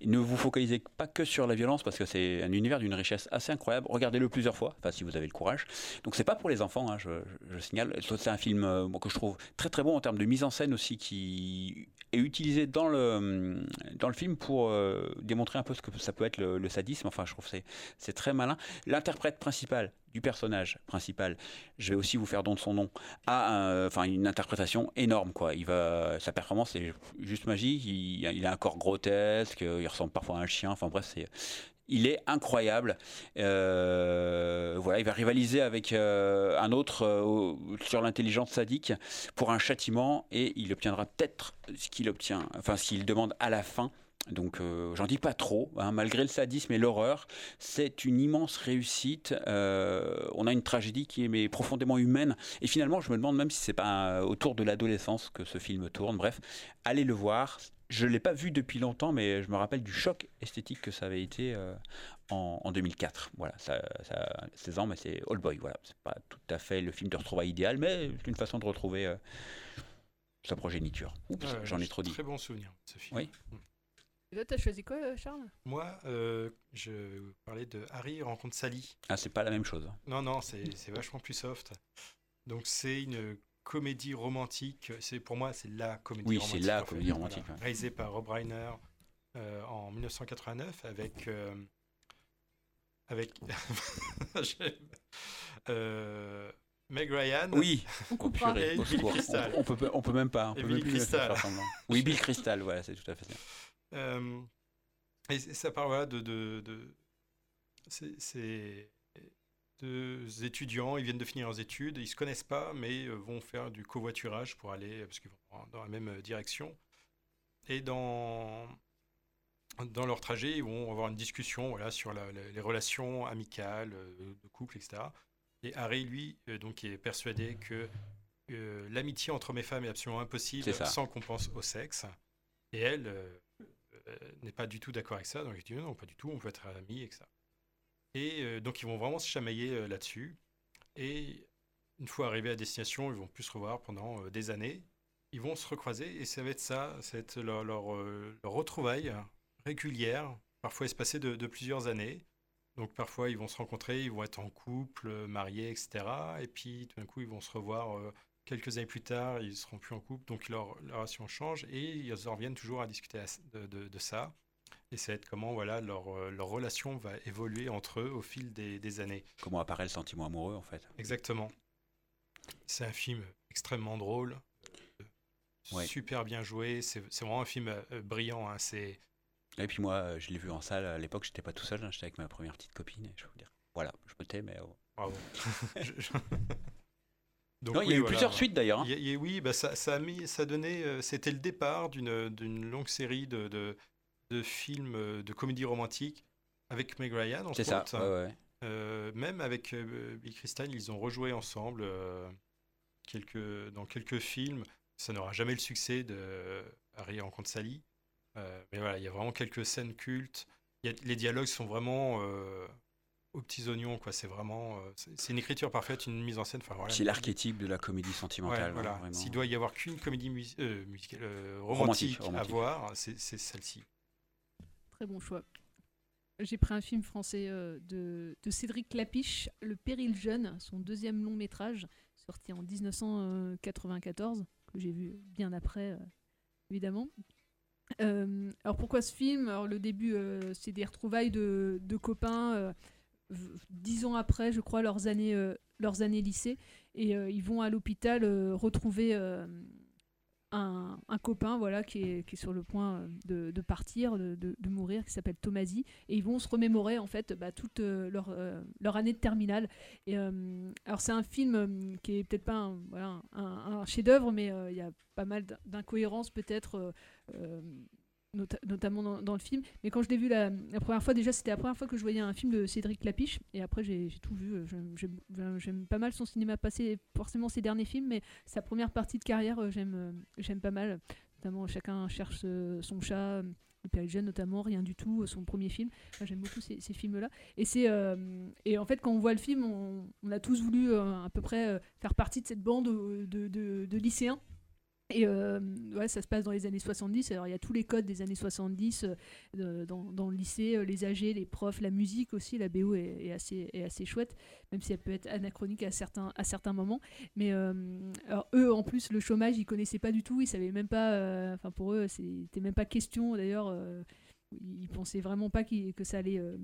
ne vous focalisez pas que sur la violence parce que c'est un univers d'une richesse assez incroyable. Regardez-le plusieurs fois, enfin si vous avez le courage. Donc c'est pas pour les enfants, hein, je, je, signale. C'est un film euh, que je trouve très très bon en termes de mise en scène aussi qui est utilisé dans le dans le film pour euh, démontrer un peu ce que ça peut être le, le sadisme. Enfin, je trouve c'est c'est très malin. L'interprète principal du personnage principal, je vais aussi vous faire don de son nom, a un, enfin, une interprétation énorme. Quoi. Il va, sa performance est juste magique, il, a un corps grotesque, il ressemble parfois à un chien, enfin bref, c'est, il est incroyable. Euh, voilà, il va rivaliser avec euh, un autre euh, sur l'intelligence sadique pour un châtiment et il obtiendra peut-être ce qu'il obtient, enfin ce qu'il demande à la fin. Donc euh, j'en dis pas trop, hein, malgré le sadisme et l'horreur, c'est une immense réussite. Euh, on a une tragédie qui est mais, profondément humaine. Et finalement, je me demande même si c'est pas euh, autour de l'adolescence que ce film tourne. Bref, allez le voir. Je l'ai pas vu depuis longtemps, mais je me rappelle du choc esthétique que ça avait été en, en 2004. Voilà, ça, ça a 16 ans, mais c'est All Boy. Voilà, c'est pas tout à fait le film de retrouvailles idéal, mais c'est une façon de retrouver sa progéniture. Oups, Ouais, j'en ai trop dit. Très bon souvenir ce film. Oui. Et là, t'as choisi quoi, euh, Charles? Moi, euh, je parlais de Harry rencontre Sally. Ah, c'est pas la même chose. Non, non, c'est vachement plus soft. Donc c'est une comédie romantique. C'est pour moi, c'est la comédie Oui, romantique. c'est la fait. comédie romantique, ouais. Réalisée par Rob Reiner euh, en 1989 avec euh, avec euh, Meg Ryan. Oui, oh, purée. On, on peut, on peut même pas. On Et peut même plus Crystal. faire semblant. Oui, Bill Crystal, voilà, c'est tout à fait ça. Euh, et ça parle voilà, de. de, de c'est- c'est deux étudiants, ils viennent de finir leurs études, ils se connaissent pas, mais euh, vont faire du covoiturage pour aller, parce qu'ils vont dans la même euh, direction. Et dans, dans leur trajet, ils vont avoir une discussion voilà, sur la- les relations amicales, de couple, etc. Et Harry, lui, donc, est persuadé que euh, l'amitié entre mes femmes est absolument impossible sans qu'on pense au sexe. Et elle euh, n'est pas du tout d'accord avec ça. Donc il dit non, pas du tout, on peut être amis, etc. Et euh, donc ils vont vraiment se chamailler euh, là-dessus. Et une fois arrivés à destination, ils vont plus se revoir pendant euh, des années. Ils vont se recroiser et ça va être ça, ça va être leur, euh, retrouvaille régulière, parfois espacée de, plusieurs années. Donc parfois ils vont se rencontrer, ils vont être en couple, euh, mariés, etc. Et puis tout d'un coup ils vont se revoir euh, quelques années plus tard, ils seront plus en couple, donc leur, leur relation change et ils en reviennent toujours à discuter de, de- de ça. Et être comment voilà, leur, euh, leur relation va évoluer entre eux au fil des, des années. Comment apparaît le sentiment amoureux en fait? Exactement. C'est un film extrêmement drôle, euh, Ouais. super bien joué, c'est c'est vraiment un film euh, brillant. hein, C'est Et puis moi, je l'ai vu en salle à l'époque, j'étais pas tout seul, hein, j'étais avec ma première petite copine et je vous dire. Voilà, je me tais, mais. oh. Bravo. Je- Non, il y a eu plusieurs suites, d'ailleurs, hein. Oui, bah, ça, ça a mis, ça donnait, euh, c'était le départ d'une d'une longue série de, de, de films euh, de comédie romantique avec Meg Ryan. C'est ça, autres. ouais, ouais. Euh, même avec euh, Bill Crystal, ils ont rejoué ensemble euh, quelques, dans quelques films. Ça n'aura jamais le succès de Harry rencontre Sally. Euh, mais voilà, il y a vraiment quelques scènes cultes. A- les dialogues sont vraiment euh, aux petits oignons, quoi. C'est vraiment, euh, c'est une écriture parfaite, une mise en scène. Enfin, voilà. C'est l'archétype de la comédie sentimentale. Ouais, voilà. hein. S'il doit y avoir qu'une comédie mus- euh, musicale, euh, Romantique, romantique, à voir, c'est celle-ci. Très bon choix. J'ai pris un film français euh, de, de Cédric Clapiche, Le Péril Jeune, son deuxième long métrage, sorti en 1994, que j'ai vu bien après, euh, évidemment. Euh, alors pourquoi ce film? Alors le début, euh, c'est des retrouvailles de, de copains, euh, dix ans après, je crois, leurs années, euh, leurs années lycée, et euh, ils vont à l'hôpital euh, retrouver un, un copain voilà, qui, est, qui est sur le point de, partir, de, mourir, qui s'appelle Tomasi, et ils vont se remémorer en fait bah, toute leur, leur année de terminale. Et, alors c'est un film qui est peut-être pas un, voilà, un, chef-d'œuvre, mais il y a pas mal d'in- d'incohérences peut-être. Nota- notamment dans, le film. Mais quand je l'ai vu la, première fois, déjà, c'était la première fois que je voyais un film de Cédric Lapiche. Et après, j'ai tout vu. euh, j'aime- pas mal son cinéma passé, forcément ses derniers films, mais sa première partie de carrière, euh, j'aime euh, j'aime pas mal. Notamment, chacun cherche son chat. Le Eugène, notamment, rien du tout, son premier film. J'aime beaucoup ces, films-là. Et, et en fait, quand on voit le film, on, a tous voulu à peu près faire partie de cette bande de, de- de lycéens. Et euh, ouais, ça se passe dans les années 70. Alors, il y a tous les codes des années 70 euh, dans, le lycée, euh, les âgés, les profs, la musique aussi. La BO est, assez, est assez chouette, même si elle peut être anachronique à certains, à certains moments. Mais eux, en plus, le chômage, ils connaissaient pas du tout. Ils savaient même pas. Enfin, pour eux, c'était même pas question. D'ailleurs, ils pensaient vraiment pas que ça allait euh,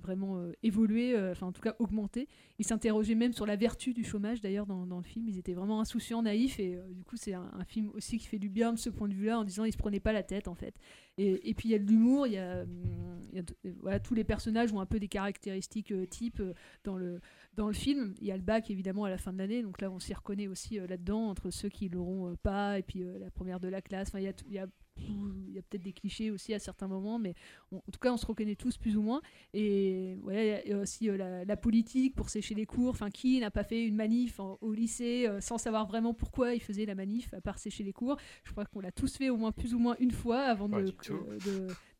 vraiment euh, évoluer, euh, enfin en tout cas augmenter. Ils s'interrogeaient même sur la vertu du chômage d'ailleurs dans, le film. Ils étaient vraiment insouciants, naïfs et du coup c'est un, film aussi qui fait du bien de ce point de vue-là en disant ils se prenaient pas la tête en fait. Et, puis il y a de l'humour, il y a, hum, tous les personnages ont un peu des caractéristiques types dans le dans le film. Il y a le bac évidemment à la fin de l'année, donc là on s'y reconnaît aussi là-dedans entre ceux qui l'auront pas et puis la première de la classe. Enfin il y a y il y a peut-être des clichés aussi à certains moments, mais on- en tout cas, on se reconnaît tous plus ou moins. Et ouais, il y a aussi euh, la, la politique pour sécher les cours. Enfin, qui n'a pas fait une manif en- au lycée euh, sans savoir vraiment pourquoi il faisait la manif, à part sécher les cours Je crois qu'on l'a tous fait au moins plus ou moins une fois avant de,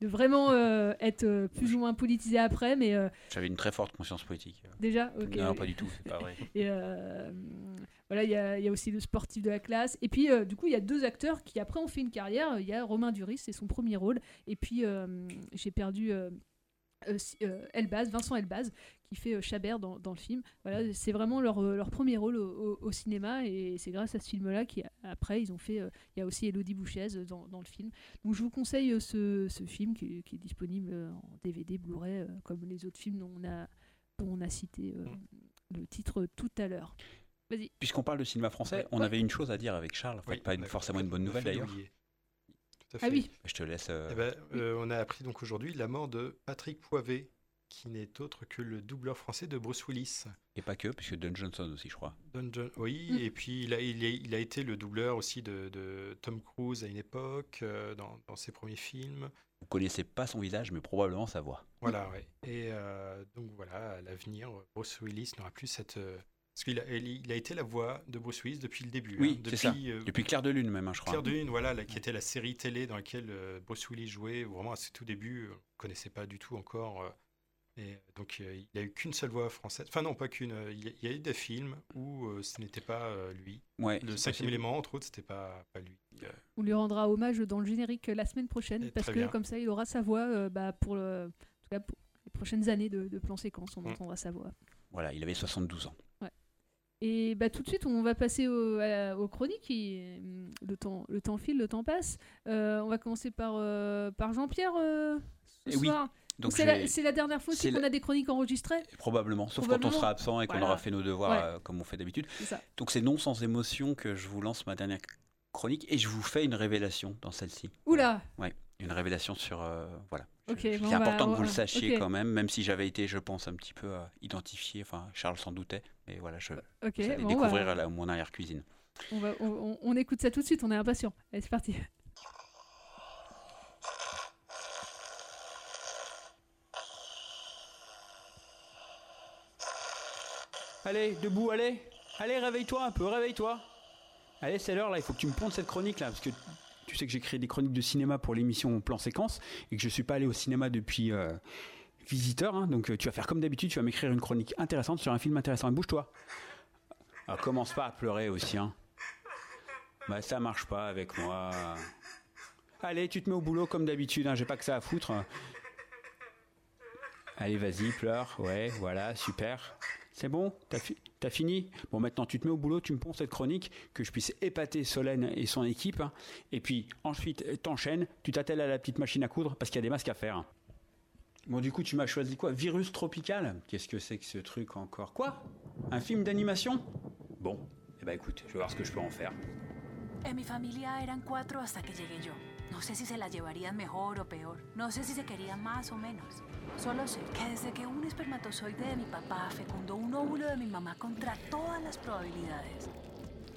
de vraiment euh, être euh, plus ou moins politisé après. Mais euh, J'avais une très forte conscience politique. Déjà Ok. Non, pas du tout, c'est pas vrai. Et voilà, il y y a aussi le sportif de la classe. Et puis, du coup, il y a deux acteurs qui, après, ont fait une carrière. Il y a Romain Duris, c'est son premier rôle. Et puis, j'ai perdu Elbaz, Vincent Elbaz, qui fait euh, Chabert dans, dans le film. Voilà, c'est vraiment leur, euh, leur premier rôle au, au- au cinéma. Et c'est grâce à ce film-là qu'après, ils ont fait. euh, il y a aussi Elodie Bouchez dans, dans le film. Donc, je vous conseille ce, ce film qui, est- qui est disponible en DVD, Blu-ray, euh, comme les autres films dont on a, dont on a cité euh, le titre tout à l'heure. Vas-y. Puisqu'on parle de cinéma français, on avait une chose à dire avec Charles. Pas une- forcément une bonne nouvelle d'ailleurs. Ah oui. Je te laisse. euh, Eh ben, euh, on a appris donc aujourd'hui la mort de Patrick Poivet, qui n'est autre que le doubleur français de Bruce Willis. Et pas que, puisque Don Johnson aussi, je crois. Don John- oui, Mm. et puis il a, il, a été le doubleur aussi de, de Tom Cruise à une époque, euh, dans, dans ses premiers films. Vous connaissez pas son visage, mais probablement sa voix. Voilà, ouais. Et euh, donc voilà, à l'avenir, Bruce Willis n'aura plus cette. euh, parce qu'il a, il a été la voix de Bruce Willis depuis le début. Oui, hein, c'est depuis, ça. euh, Depuis Clair de Lune, même, hein, je crois. Clair de Lune, voilà, là, qui était la série télé dans laquelle euh, Bruce Willis jouait, vraiment à ses tout débuts, on ne connaissait pas du tout encore. Euh, et donc euh, il a eu qu'une seule voix française. Enfin non, pas qu'une. euh, Il y, a- il y a eu des films où euh, ce n'était pas euh, lui. Ouais, le cinquième élément, entre autres, c'était pas, pas lui. Euh, On lui rendra hommage dans le générique la semaine prochaine Et parce que bien. comme ça il aura sa voix euh, bah, pour, le, en tout cas, pour les prochaines années de, de plan séquence. On Mm. entendra sa voix. Voilà, il avait 72 ans. Et bah, tout de suite, on va passer au- à- aux chroniques. et, hum, le, temps, le temps file, le temps passe. Euh, on va commencer par, euh, par Jean-Pierre euh, ce Eh oui. soir. Donc c'est la, dernière fois qu'on la- a des chroniques enregistrées. Probablement, sauf quand on sera absent et qu'on Voilà. aura fait nos devoirs Ouais. euh, comme on fait d'habitude. Donc c'est non sans émotion que je vous lance ma dernière chronique et je vous fais une révélation dans celle-ci. Oula Ouais, une révélation sur euh, voilà. Ok, C'est bah, important que vous le sachiez quand même, même si j'avais été, je pense, un petit peu euh, identifié. Enfin, Charles s'en doutait, mais voilà, je Ok, vous allez bon, découvrir bah. la- mon arrière cuisine. On, va, on, on- on écoute ça tout de suite, on est impatient. Allez, c'est parti. Allez, debout, allez Allez, réveille-toi un peu, réveille-toi Allez, c'est l'heure là, il faut que tu me pondes cette chronique là, parce que tu sais que j'ai créé des chroniques de cinéma pour l'émission Plan Séquence et que je suis pas allé au cinéma depuis euh, visiteur, hein, donc euh, tu vas faire comme d'habitude, tu vas m'écrire une chronique intéressante sur un film intéressant. Et Bouge-toi Commence pas à pleurer aussi, hein Bah ça marche pas avec moi. Allez, tu te mets au boulot comme d'habitude, hein, j'ai pas que ça à foutre. Allez, vas-y, pleure. Ouais, voilà, super. C'est bon T'as fi- t'as fini? Bon, maintenant, tu te mets au boulot, tu me ponds cette chronique, que je puisse épater Solène et son équipe. hein. Et puis, ensuite, t'enchaînes, tu t'attelles à la petite machine à coudre, parce qu'il y a des masques à faire. Bon, du coup, tu m'as choisi quoi? Virus tropical? Qu'est-ce que c'est que ce truc encore? Quoi? Un film d'animation? Bon, eh ben écoute, je vais voir ce que je peux en faire. En mi familia eran cuatro hasta que llegué yo. No sé si se la llevarían mejor o peor. No sé si se querían más o menos. Solo sé que desde que un espermatozoide de mi papá fecundó un óvulo de mi mamá contra todas las probabilidades,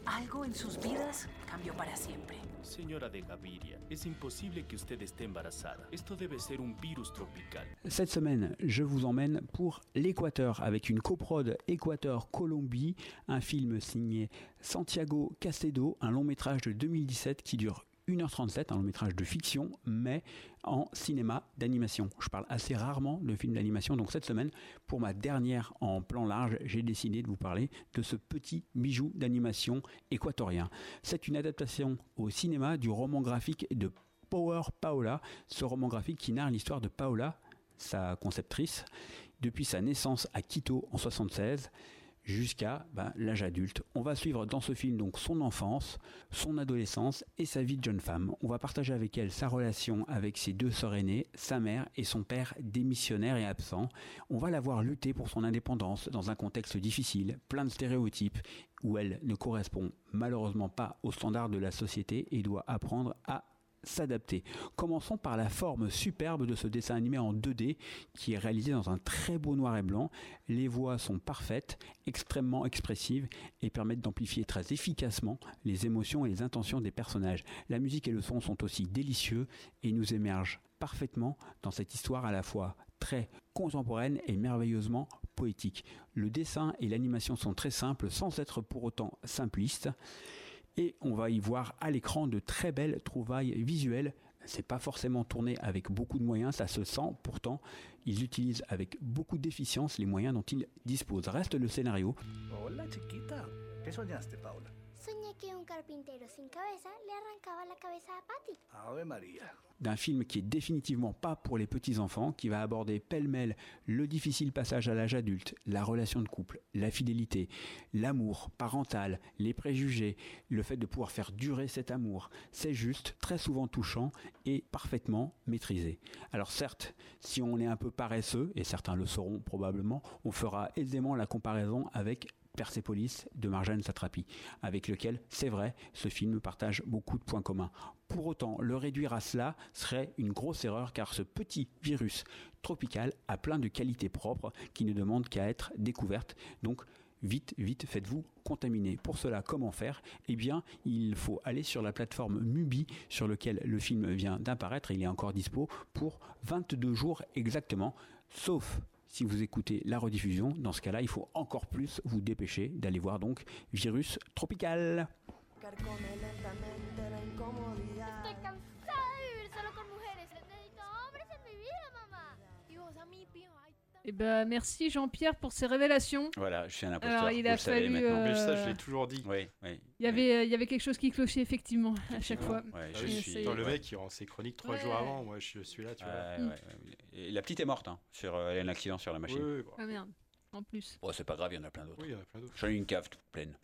algo en sus vidas cambió para siempre. Señora de Gaviria, es imposible que usted esté embarazada. Esto debe ser un virus tropical. Cette semaine, je vous emmène pour l'Équateur avec une coprode Équateur-Colombie, un film signé Santiago Castedo, un long métrage de 2017 qui dure 1h37, un long métrage de fiction, mais en cinéma d'animation. Je parle assez rarement de films d'animation, donc cette semaine, pour ma dernière en plan large, j'ai décidé de vous parler de ce petit bijou d'animation équatorien. C'est une adaptation au cinéma du roman graphique de Power Paola, ce roman graphique qui narre l'histoire de Paola, sa conceptrice, depuis sa naissance à Quito en 76 jusqu'à ben, l'âge adulte. On va suivre dans ce film donc son enfance, son adolescence et sa vie de jeune femme. On va partager avec elle sa relation avec ses deux sœurs aînées, sa mère et son père démissionnaire et absent. On va la voir lutter pour son indépendance dans un contexte difficile, plein de stéréotypes, où elle ne correspond malheureusement pas aux standards de la société et doit apprendre à s'adapter. Commençons par la forme superbe de ce dessin animé en 2D qui est réalisé dans un très beau noir et blanc. Les voix sont parfaites, extrêmement expressives et permettent d'amplifier très efficacement les émotions et les intentions des personnages. La musique et le son sont aussi délicieux et nous émergent parfaitement dans cette histoire à la fois très contemporaine et merveilleusement poétique. Le dessin et l'animation sont très simples sans être pour autant simplistes et on va y voir à l'écran de très belles trouvailles visuelles. C'est pas forcément tourné avec beaucoup de moyens, ça se sent. Pourtant, ils utilisent avec beaucoup d'efficience les moyens dont ils disposent. Reste le scénario. Hola, chiquita. ¿Qué soñaste, Paula? Soñé que un carpintero sin cabeza le arrancaba la cabeza a Patty. Ave María. d'un film qui est définitivement pas pour les petits enfants, qui va aborder pêle-mêle le difficile passage à l'âge adulte, la relation de couple, la fidélité, l'amour parental, les préjugés, le fait de pouvoir faire durer cet amour. C'est juste, très souvent touchant et parfaitement maîtrisé. Alors certes, si on est un peu paresseux, et certains le sauront probablement, on fera aisément la comparaison avec Persepolis de Marjane Satrapi, avec lequel, c'est vrai, ce film partage beaucoup de points communs. Pour autant, le réduire à cela serait une grosse erreur car ce petit virus tropical a plein de qualités propres qui ne demandent qu'à être découvertes. Donc, vite, vite, faites-vous contaminer. Pour cela, comment faire? Eh bien, il faut aller sur la plateforme Mubi sur lequel le film vient d'apparaître. Il est encore dispo pour 22 jours exactement, sauf si vous écoutez la rediffusion, dans ce cas-là, il faut encore plus vous dépêcher d'aller voir donc Virus Tropical. Eh ben, merci Jean-Pierre pour ces révélations. Voilà, je suis un imposteur. Alors, il vous a fallu, maintenant. euh, Mais ça, je l'ai toujours dit. Oui, oui. Il y avait, il y avait quelque chose qui clochait effectivement à chaque fois. Ouais, Ah je oui, suis- Attends, le mec, il rend ses chroniques trois Ouais. jours avant. Moi, je suis là, tu vois. Ouais, ouais, ouais. Et la petite est morte hein, sur euh, un accident sur la machine. Oui, oui, bon. Ah merde, en plus. Oh, c'est pas grave, il y en a plein d'autres. Oui, il y en a plein d'autres. J'en ai une cave toute pleine.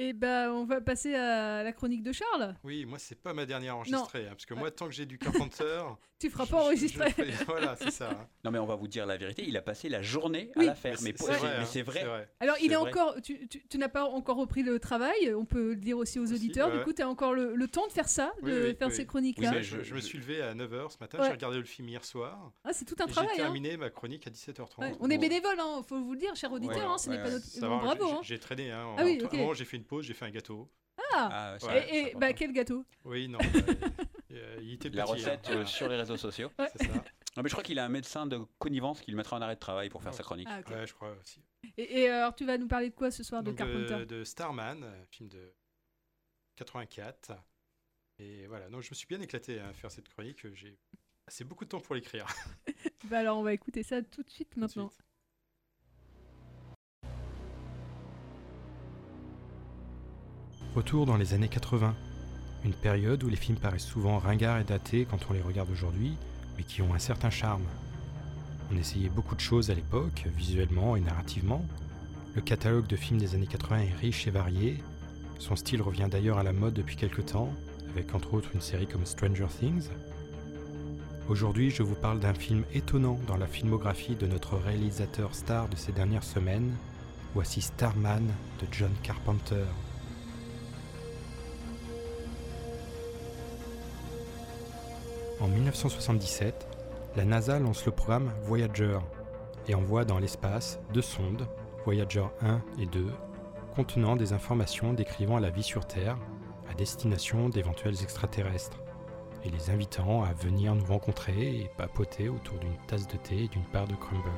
Et ben, on va passer à la chronique de Charles. Oui, moi, c'est pas ma dernière enregistrée. hein, parce que moi, tant que j'ai du Carpenter. Tu feras pas je- je enregistrer. Voilà, c'est ça. hein. Non, mais on va vous dire la vérité, il a passé la journée Oui. à la faire. Mais, c'est vrai, hein, c'est vrai. Alors, il est vrai. encore. Tu, tu- tu n'as pas encore repris le travail, on peut le dire aussi aux auditeurs. ouais. Du coup, tu as encore le, le temps de faire ça, Oui, de oui, faire oui. ces chroniques-là. Je, je me suis levé à 9h ce matin, Ouais. j'ai regardé le film hier soir. Ah, c'est tout un et travail, J'ai hein. terminé ma chronique à 17h30. Ouais, On est bénévole, hein, faut vous le dire, cher auditeur, Ouais, hein, ce n'est pas notre. Bravo. j'ai- hein. Traîné. Hein. Ah à un moment, j'ai fait une pause, j'ai fait un gâteau. Ah, Ah, et bah, quel gâteau? Oui, non. euh, il était La petit, recette hein. euh, sur les réseaux sociaux. Ouais. C'est ça. Non, mais je crois qu'il a un médecin de connivence qui le mettra en arrêt de travail pour faire sa chronique. Ah. Ouais, je crois aussi. Et, et alors, tu vas nous parler de quoi ce soir de Carpenter? de, de Starman, film de 84. Et voilà, donc je me suis bien éclaté à faire cette chronique. J'ai passé beaucoup de temps pour l'écrire. Bah alors, on va écouter ça tout de suite maintenant. Retour dans les années 80, une période où les films paraissent souvent ringards et datés quand on les regarde aujourd'hui, mais qui ont un certain charme. On essayait beaucoup de choses à l'époque, visuellement et narrativement. Le catalogue de films des années 80 est riche et varié. Son style revient d'ailleurs à la mode depuis quelque temps, avec entre autres une série comme Stranger Things. Aujourd'hui, je vous parle d'un film étonnant dans la filmographie de notre réalisateur star de ces dernières semaines. Voici Starman de John Carpenter. En 1977, la NASA lance le programme Voyager et envoie dans l'espace deux sondes, Voyager 1 et 2, contenant des informations décrivant la vie sur Terre à destination d'éventuels extraterrestres, et les invitant à venir nous rencontrer et papoter autour d'une tasse de thé et d'une part de crumble.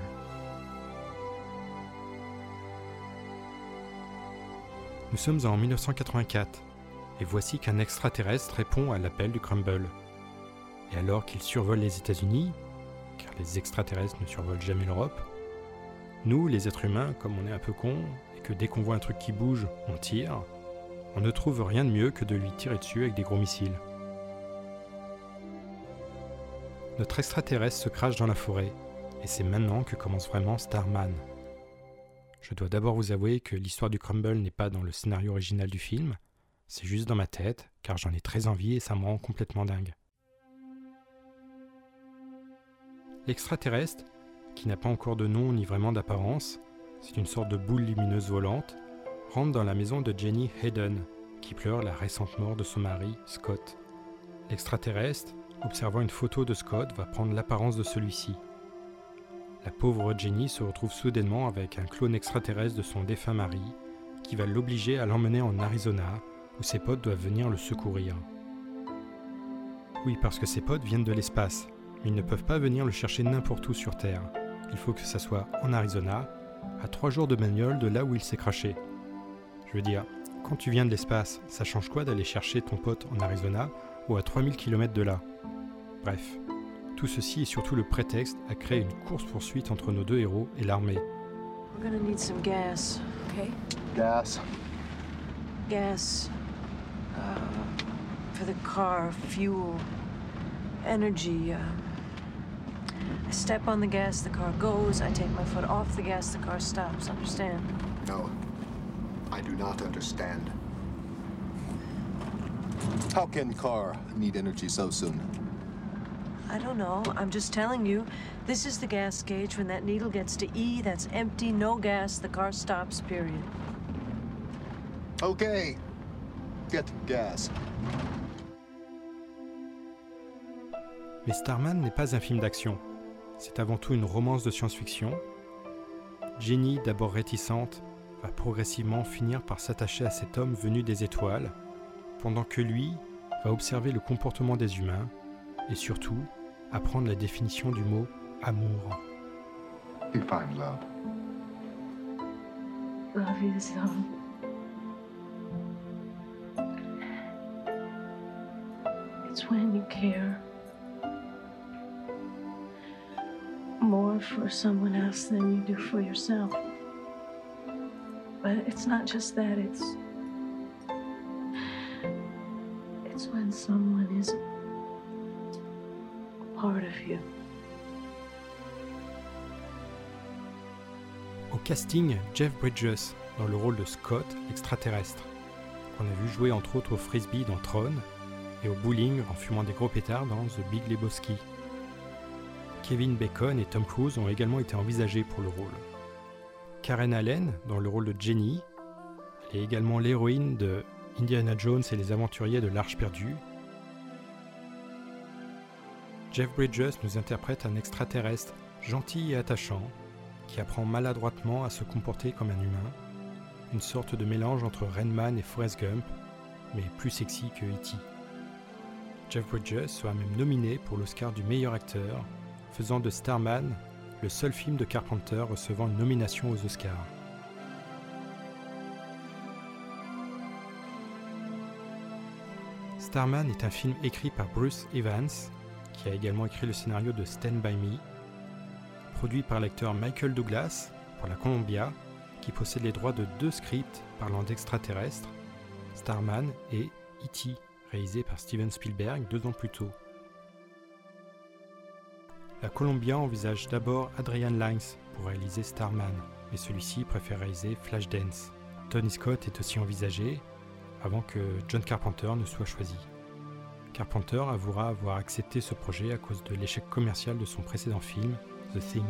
Nous sommes en 1984, et voici qu'un extraterrestre répond à l'appel du crumble. Et alors qu'il survole les États-Unis, car les extraterrestres ne survolent jamais l'Europe, nous, les êtres humains, comme on est un peu cons, et que dès qu'on voit un truc qui bouge, on tire, on ne trouve rien de mieux que de lui tirer dessus avec des gros missiles. Notre extraterrestre se crache dans la forêt, et c'est maintenant que commence vraiment Starman. Je dois d'abord vous avouer que l'histoire du Crumble n'est pas dans le scénario original du film, c'est juste dans ma tête, car j'en ai très envie et ça me rend complètement dingue. L'extraterrestre, qui n'a pas encore de nom ni vraiment d'apparence, c'est une sorte de boule lumineuse volante, rentre dans la maison de Jenny Hayden, qui pleure la récente mort de son mari, Scott. L'extraterrestre, observant une photo de Scott, va prendre l'apparence de celui-ci. La pauvre Jenny se retrouve soudainement avec un clone extraterrestre de son défunt mari, qui va l'obliger à l'emmener en Arizona, où ses potes doivent venir le secourir. Oui, parce que ses potes viennent de l'espace, mais ils ne peuvent pas venir le chercher n'importe où sur Terre. Il faut que ça soit en Arizona, à trois jours de bagnole de là où il s'est craché. Je veux dire, quand tu viens de l'espace, ça change quoi d'aller chercher ton pote en Arizona ou à 3000 km de là? Bref, tout ceci est surtout le prétexte à créer une course-poursuite entre nos deux héros et l'armée. We're gonna need some gas, okay? Gas. Gas. Uh, for the car, fuel, energy. Uh, I step on the gas, the car goes. I take my foot off the gas, the car stops. Understand? No. I do not understand. How can the car need energy so soon? I don't know. I'm just telling you. This is the gas gauge. When that needle gets to E, that's empty, no gas, the car stops, period. Okay. Get gas. Mais Starman n'est pas un film d'action. C'est avant tout une romance de science-fiction. Jenny, d'abord réticente, va progressivement finir par s'attacher à cet homme venu des étoiles, pendant que lui va observer le comportement des humains et surtout apprendre la définition du mot amour. Love is um. It's when you care more for someone else than you do for yourself. But it's not just that, it's. It's when someone is a part of you. Au casting, Jeff Bridges dans le rôle de Scott, l'extraterrestre, qu'on a vu jouer entre autres au frisbee dans Tron et au bowling en fumant des gros pétards dans The Big Lebowski. Kevin Bacon et Tom Cruise ont également été envisagés pour le rôle. Karen Allen dans le rôle de Jenny, est également l'héroïne de Indiana Jones et les aventuriers de l'Arche perdue. Jeff Bridges nous interprète un extraterrestre gentil et attachant qui apprend maladroitement à se comporter comme un humain, une sorte de mélange entre Rainman et Forrest Gump, mais plus sexy que E.T. Jeff Bridges sera même nominé pour l'Oscar du meilleur acteur, faisant de Starman le seul film de Carpenter recevant une nomination aux Oscars. Starman est un film écrit par Bruce Evans, qui a également écrit le scénario de Stand By Me, produit par l'acteur Michael Douglas pour la Columbia, qui possède les droits de deux scripts parlant d'extraterrestres, Starman et E.T., réalisé par Steven Spielberg deux ans plus tôt. La Columbia envisage d'abord Adrian Lines pour réaliser Starman, mais celui-ci préfère réaliser Flashdance. Tony Scott est aussi envisagé avant que John Carpenter ne soit choisi. Carpenter avouera avoir accepté ce projet à cause de l'échec commercial de son précédent film, The Thing.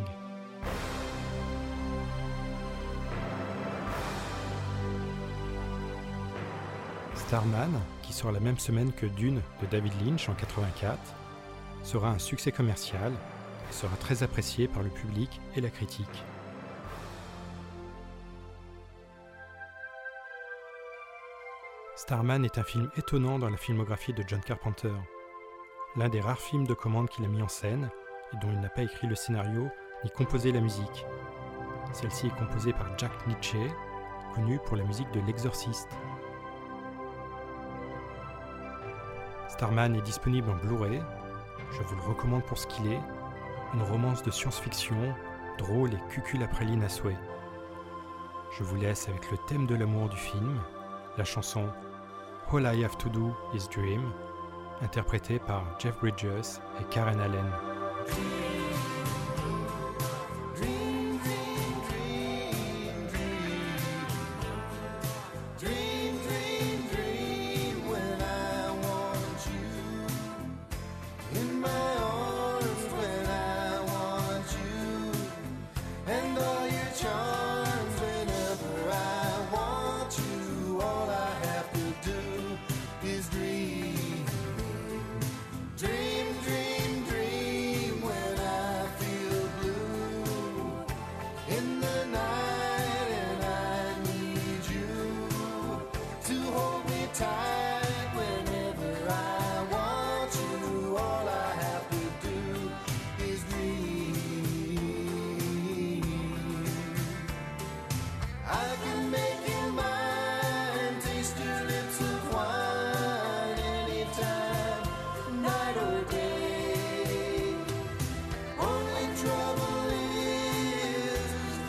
Starman, qui sort la même semaine que Dune de David Lynch en 84, sera un succès commercial sera très apprécié par le public et la critique. Starman est un film étonnant dans la filmographie de John Carpenter. L'un des rares films de commande qu'il a mis en scène et dont il n'a pas écrit le scénario ni composé la musique. Celle-ci est composée par Jack Nietzsche, connu pour la musique de L'Exorciste. Starman est disponible en Blu-ray. Je vous le recommande pour ce qu'il est. Une romance de science-fiction, drôle et cucul-après-line à souhait. Je vous laisse avec le thème de l'amour du film, la chanson All I Have to Do Is Dream, interprétée par Jeff Bridges et Karen Allen.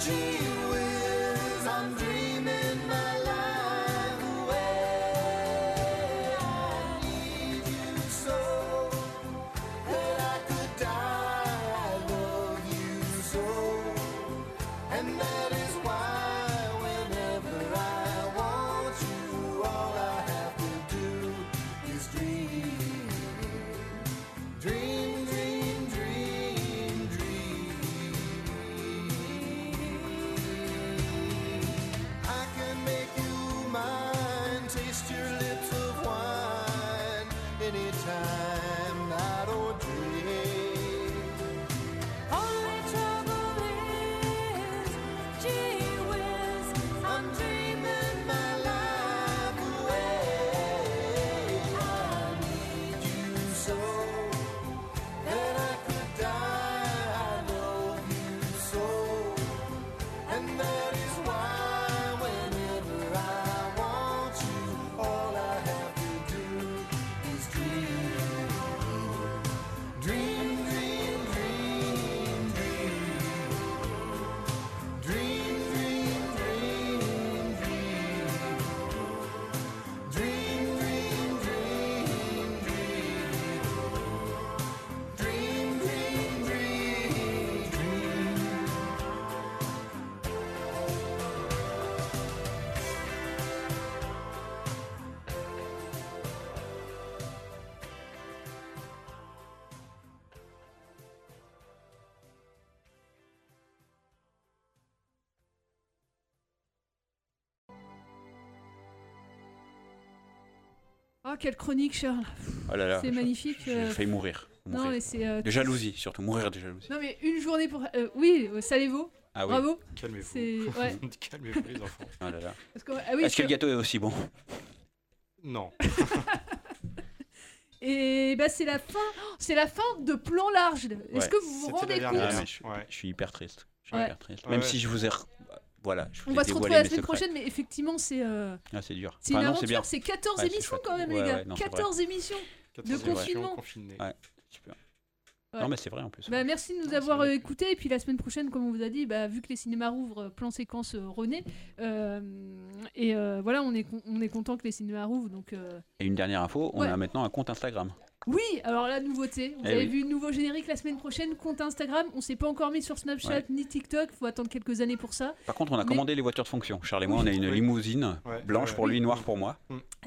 Is, quelle chronique, Charles. Oh là là, C'est magnifique. J'ai euh, failli mourir. Non, mourir. mais c'est. euh, De jalousie, surtout. Mourir de jalousie. Non, mais une journée pour. euh, oui, Salévo. Ah oui. Bravo. Calmez-vous. C'est- ouais. Calmez-vous, les enfants. Oh là là. Que- ah oui, Est-ce que que- le gâteau est aussi bon? Non. Et bah, c'est la fin. oh, C'est la fin de plan large. Est-ce Ouais. que vous vous rendez compte? Ah, je, je suis hyper triste. Je suis Ouais. hyper triste. Ouais, Même ouais. si je vous ai. Voilà, je On va se retrouver la semaine prochaine, mais effectivement, c'est. euh, Ah, c'est dur. C'est Enfin, une non, aventure, c'est 14 Ouais, c'est émissions quand même, Ouais, les gars. ouais, non, c'est vrai. 14 émissions de 14 émissions confinement. confinées. Ouais, super. Ouais. Non, mais c'est vrai en plus. Bah, merci de nous avoir euh, écoutés. Et puis la semaine prochaine, comme on vous a dit, bah, vu que les cinémas rouvrent, euh, plan séquence euh, René. euh, et euh, voilà, on est, on est content que les cinémas rouvrent. Donc, euh, Et une dernière info, on Ouais. a maintenant un compte Instagram. Oui, alors la nouveauté. Vous Eh avez oui. vu le nouveau générique la semaine prochaine, compte Instagram. On s'est pas encore mis sur Snapchat Ouais. ni TikTok. Faut attendre quelques années pour ça. Par contre, on a Mais- commandé les voitures de fonction. Charles et moi, on a une Oui. limousine Ouais, blanche ouais, pour lui, noire pour moi.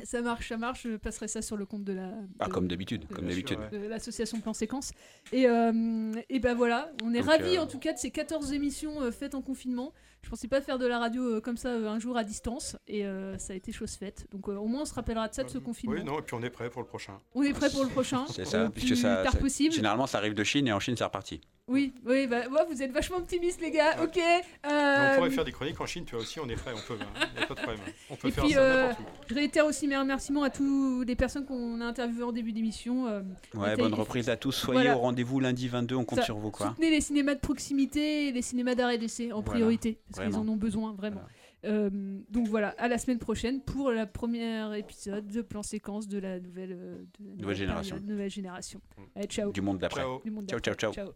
Ça marche, ça marche. Je passerai ça sur le compte de la. Ah, de- comme d'habitude, comme d'habitude. ouais. de l'association Plan Séquence. Et, euh, et ben voilà, on est Donc, ravis euh, en tout cas de ces 14 émissions euh, faites en confinement. Je pensais pas faire de la radio euh, comme ça euh, un jour à distance et euh, ça a été chose faite. Donc euh, au moins on se rappellera de ça de ce confinement. Oui, non, et puis on est prêt pour le prochain. On est prêt pour le prochain. C'est ça, plus ça, tard ça- possible. Généralement, ça arrive de Chine et en Chine, c'est reparti. Oui, oui, bah, ouais, vous êtes vachement optimistes, les gars. Ok. Euh, On pourrait faire des chroniques en Chine, tu vois aussi, on est prêt, on peut. hein. Y a pas de problème. On peut Et faire puis, ça euh, n'importe où. je réitère aussi mes remerciements à toutes les personnes qu'on a interviewées en début d'émission. euh, Ouais, bonne reprise à tous. Soyez Voilà. au rendez-vous lundi 22, on compte Ça, sur vous. Quoi. Soutenez les cinémas de proximité et les cinémas d'arrêt d'essai en Voilà, priorité, parce qu'ils en ont besoin, vraiment. Euh, donc voilà, à la semaine prochaine pour la première épisode de plan séquence de la nouvelle, euh, de la Nouvelle génération. période, nouvelle génération. Allez, ciao. Du monde d'après. Ciao. Ciao, ciao. ciao.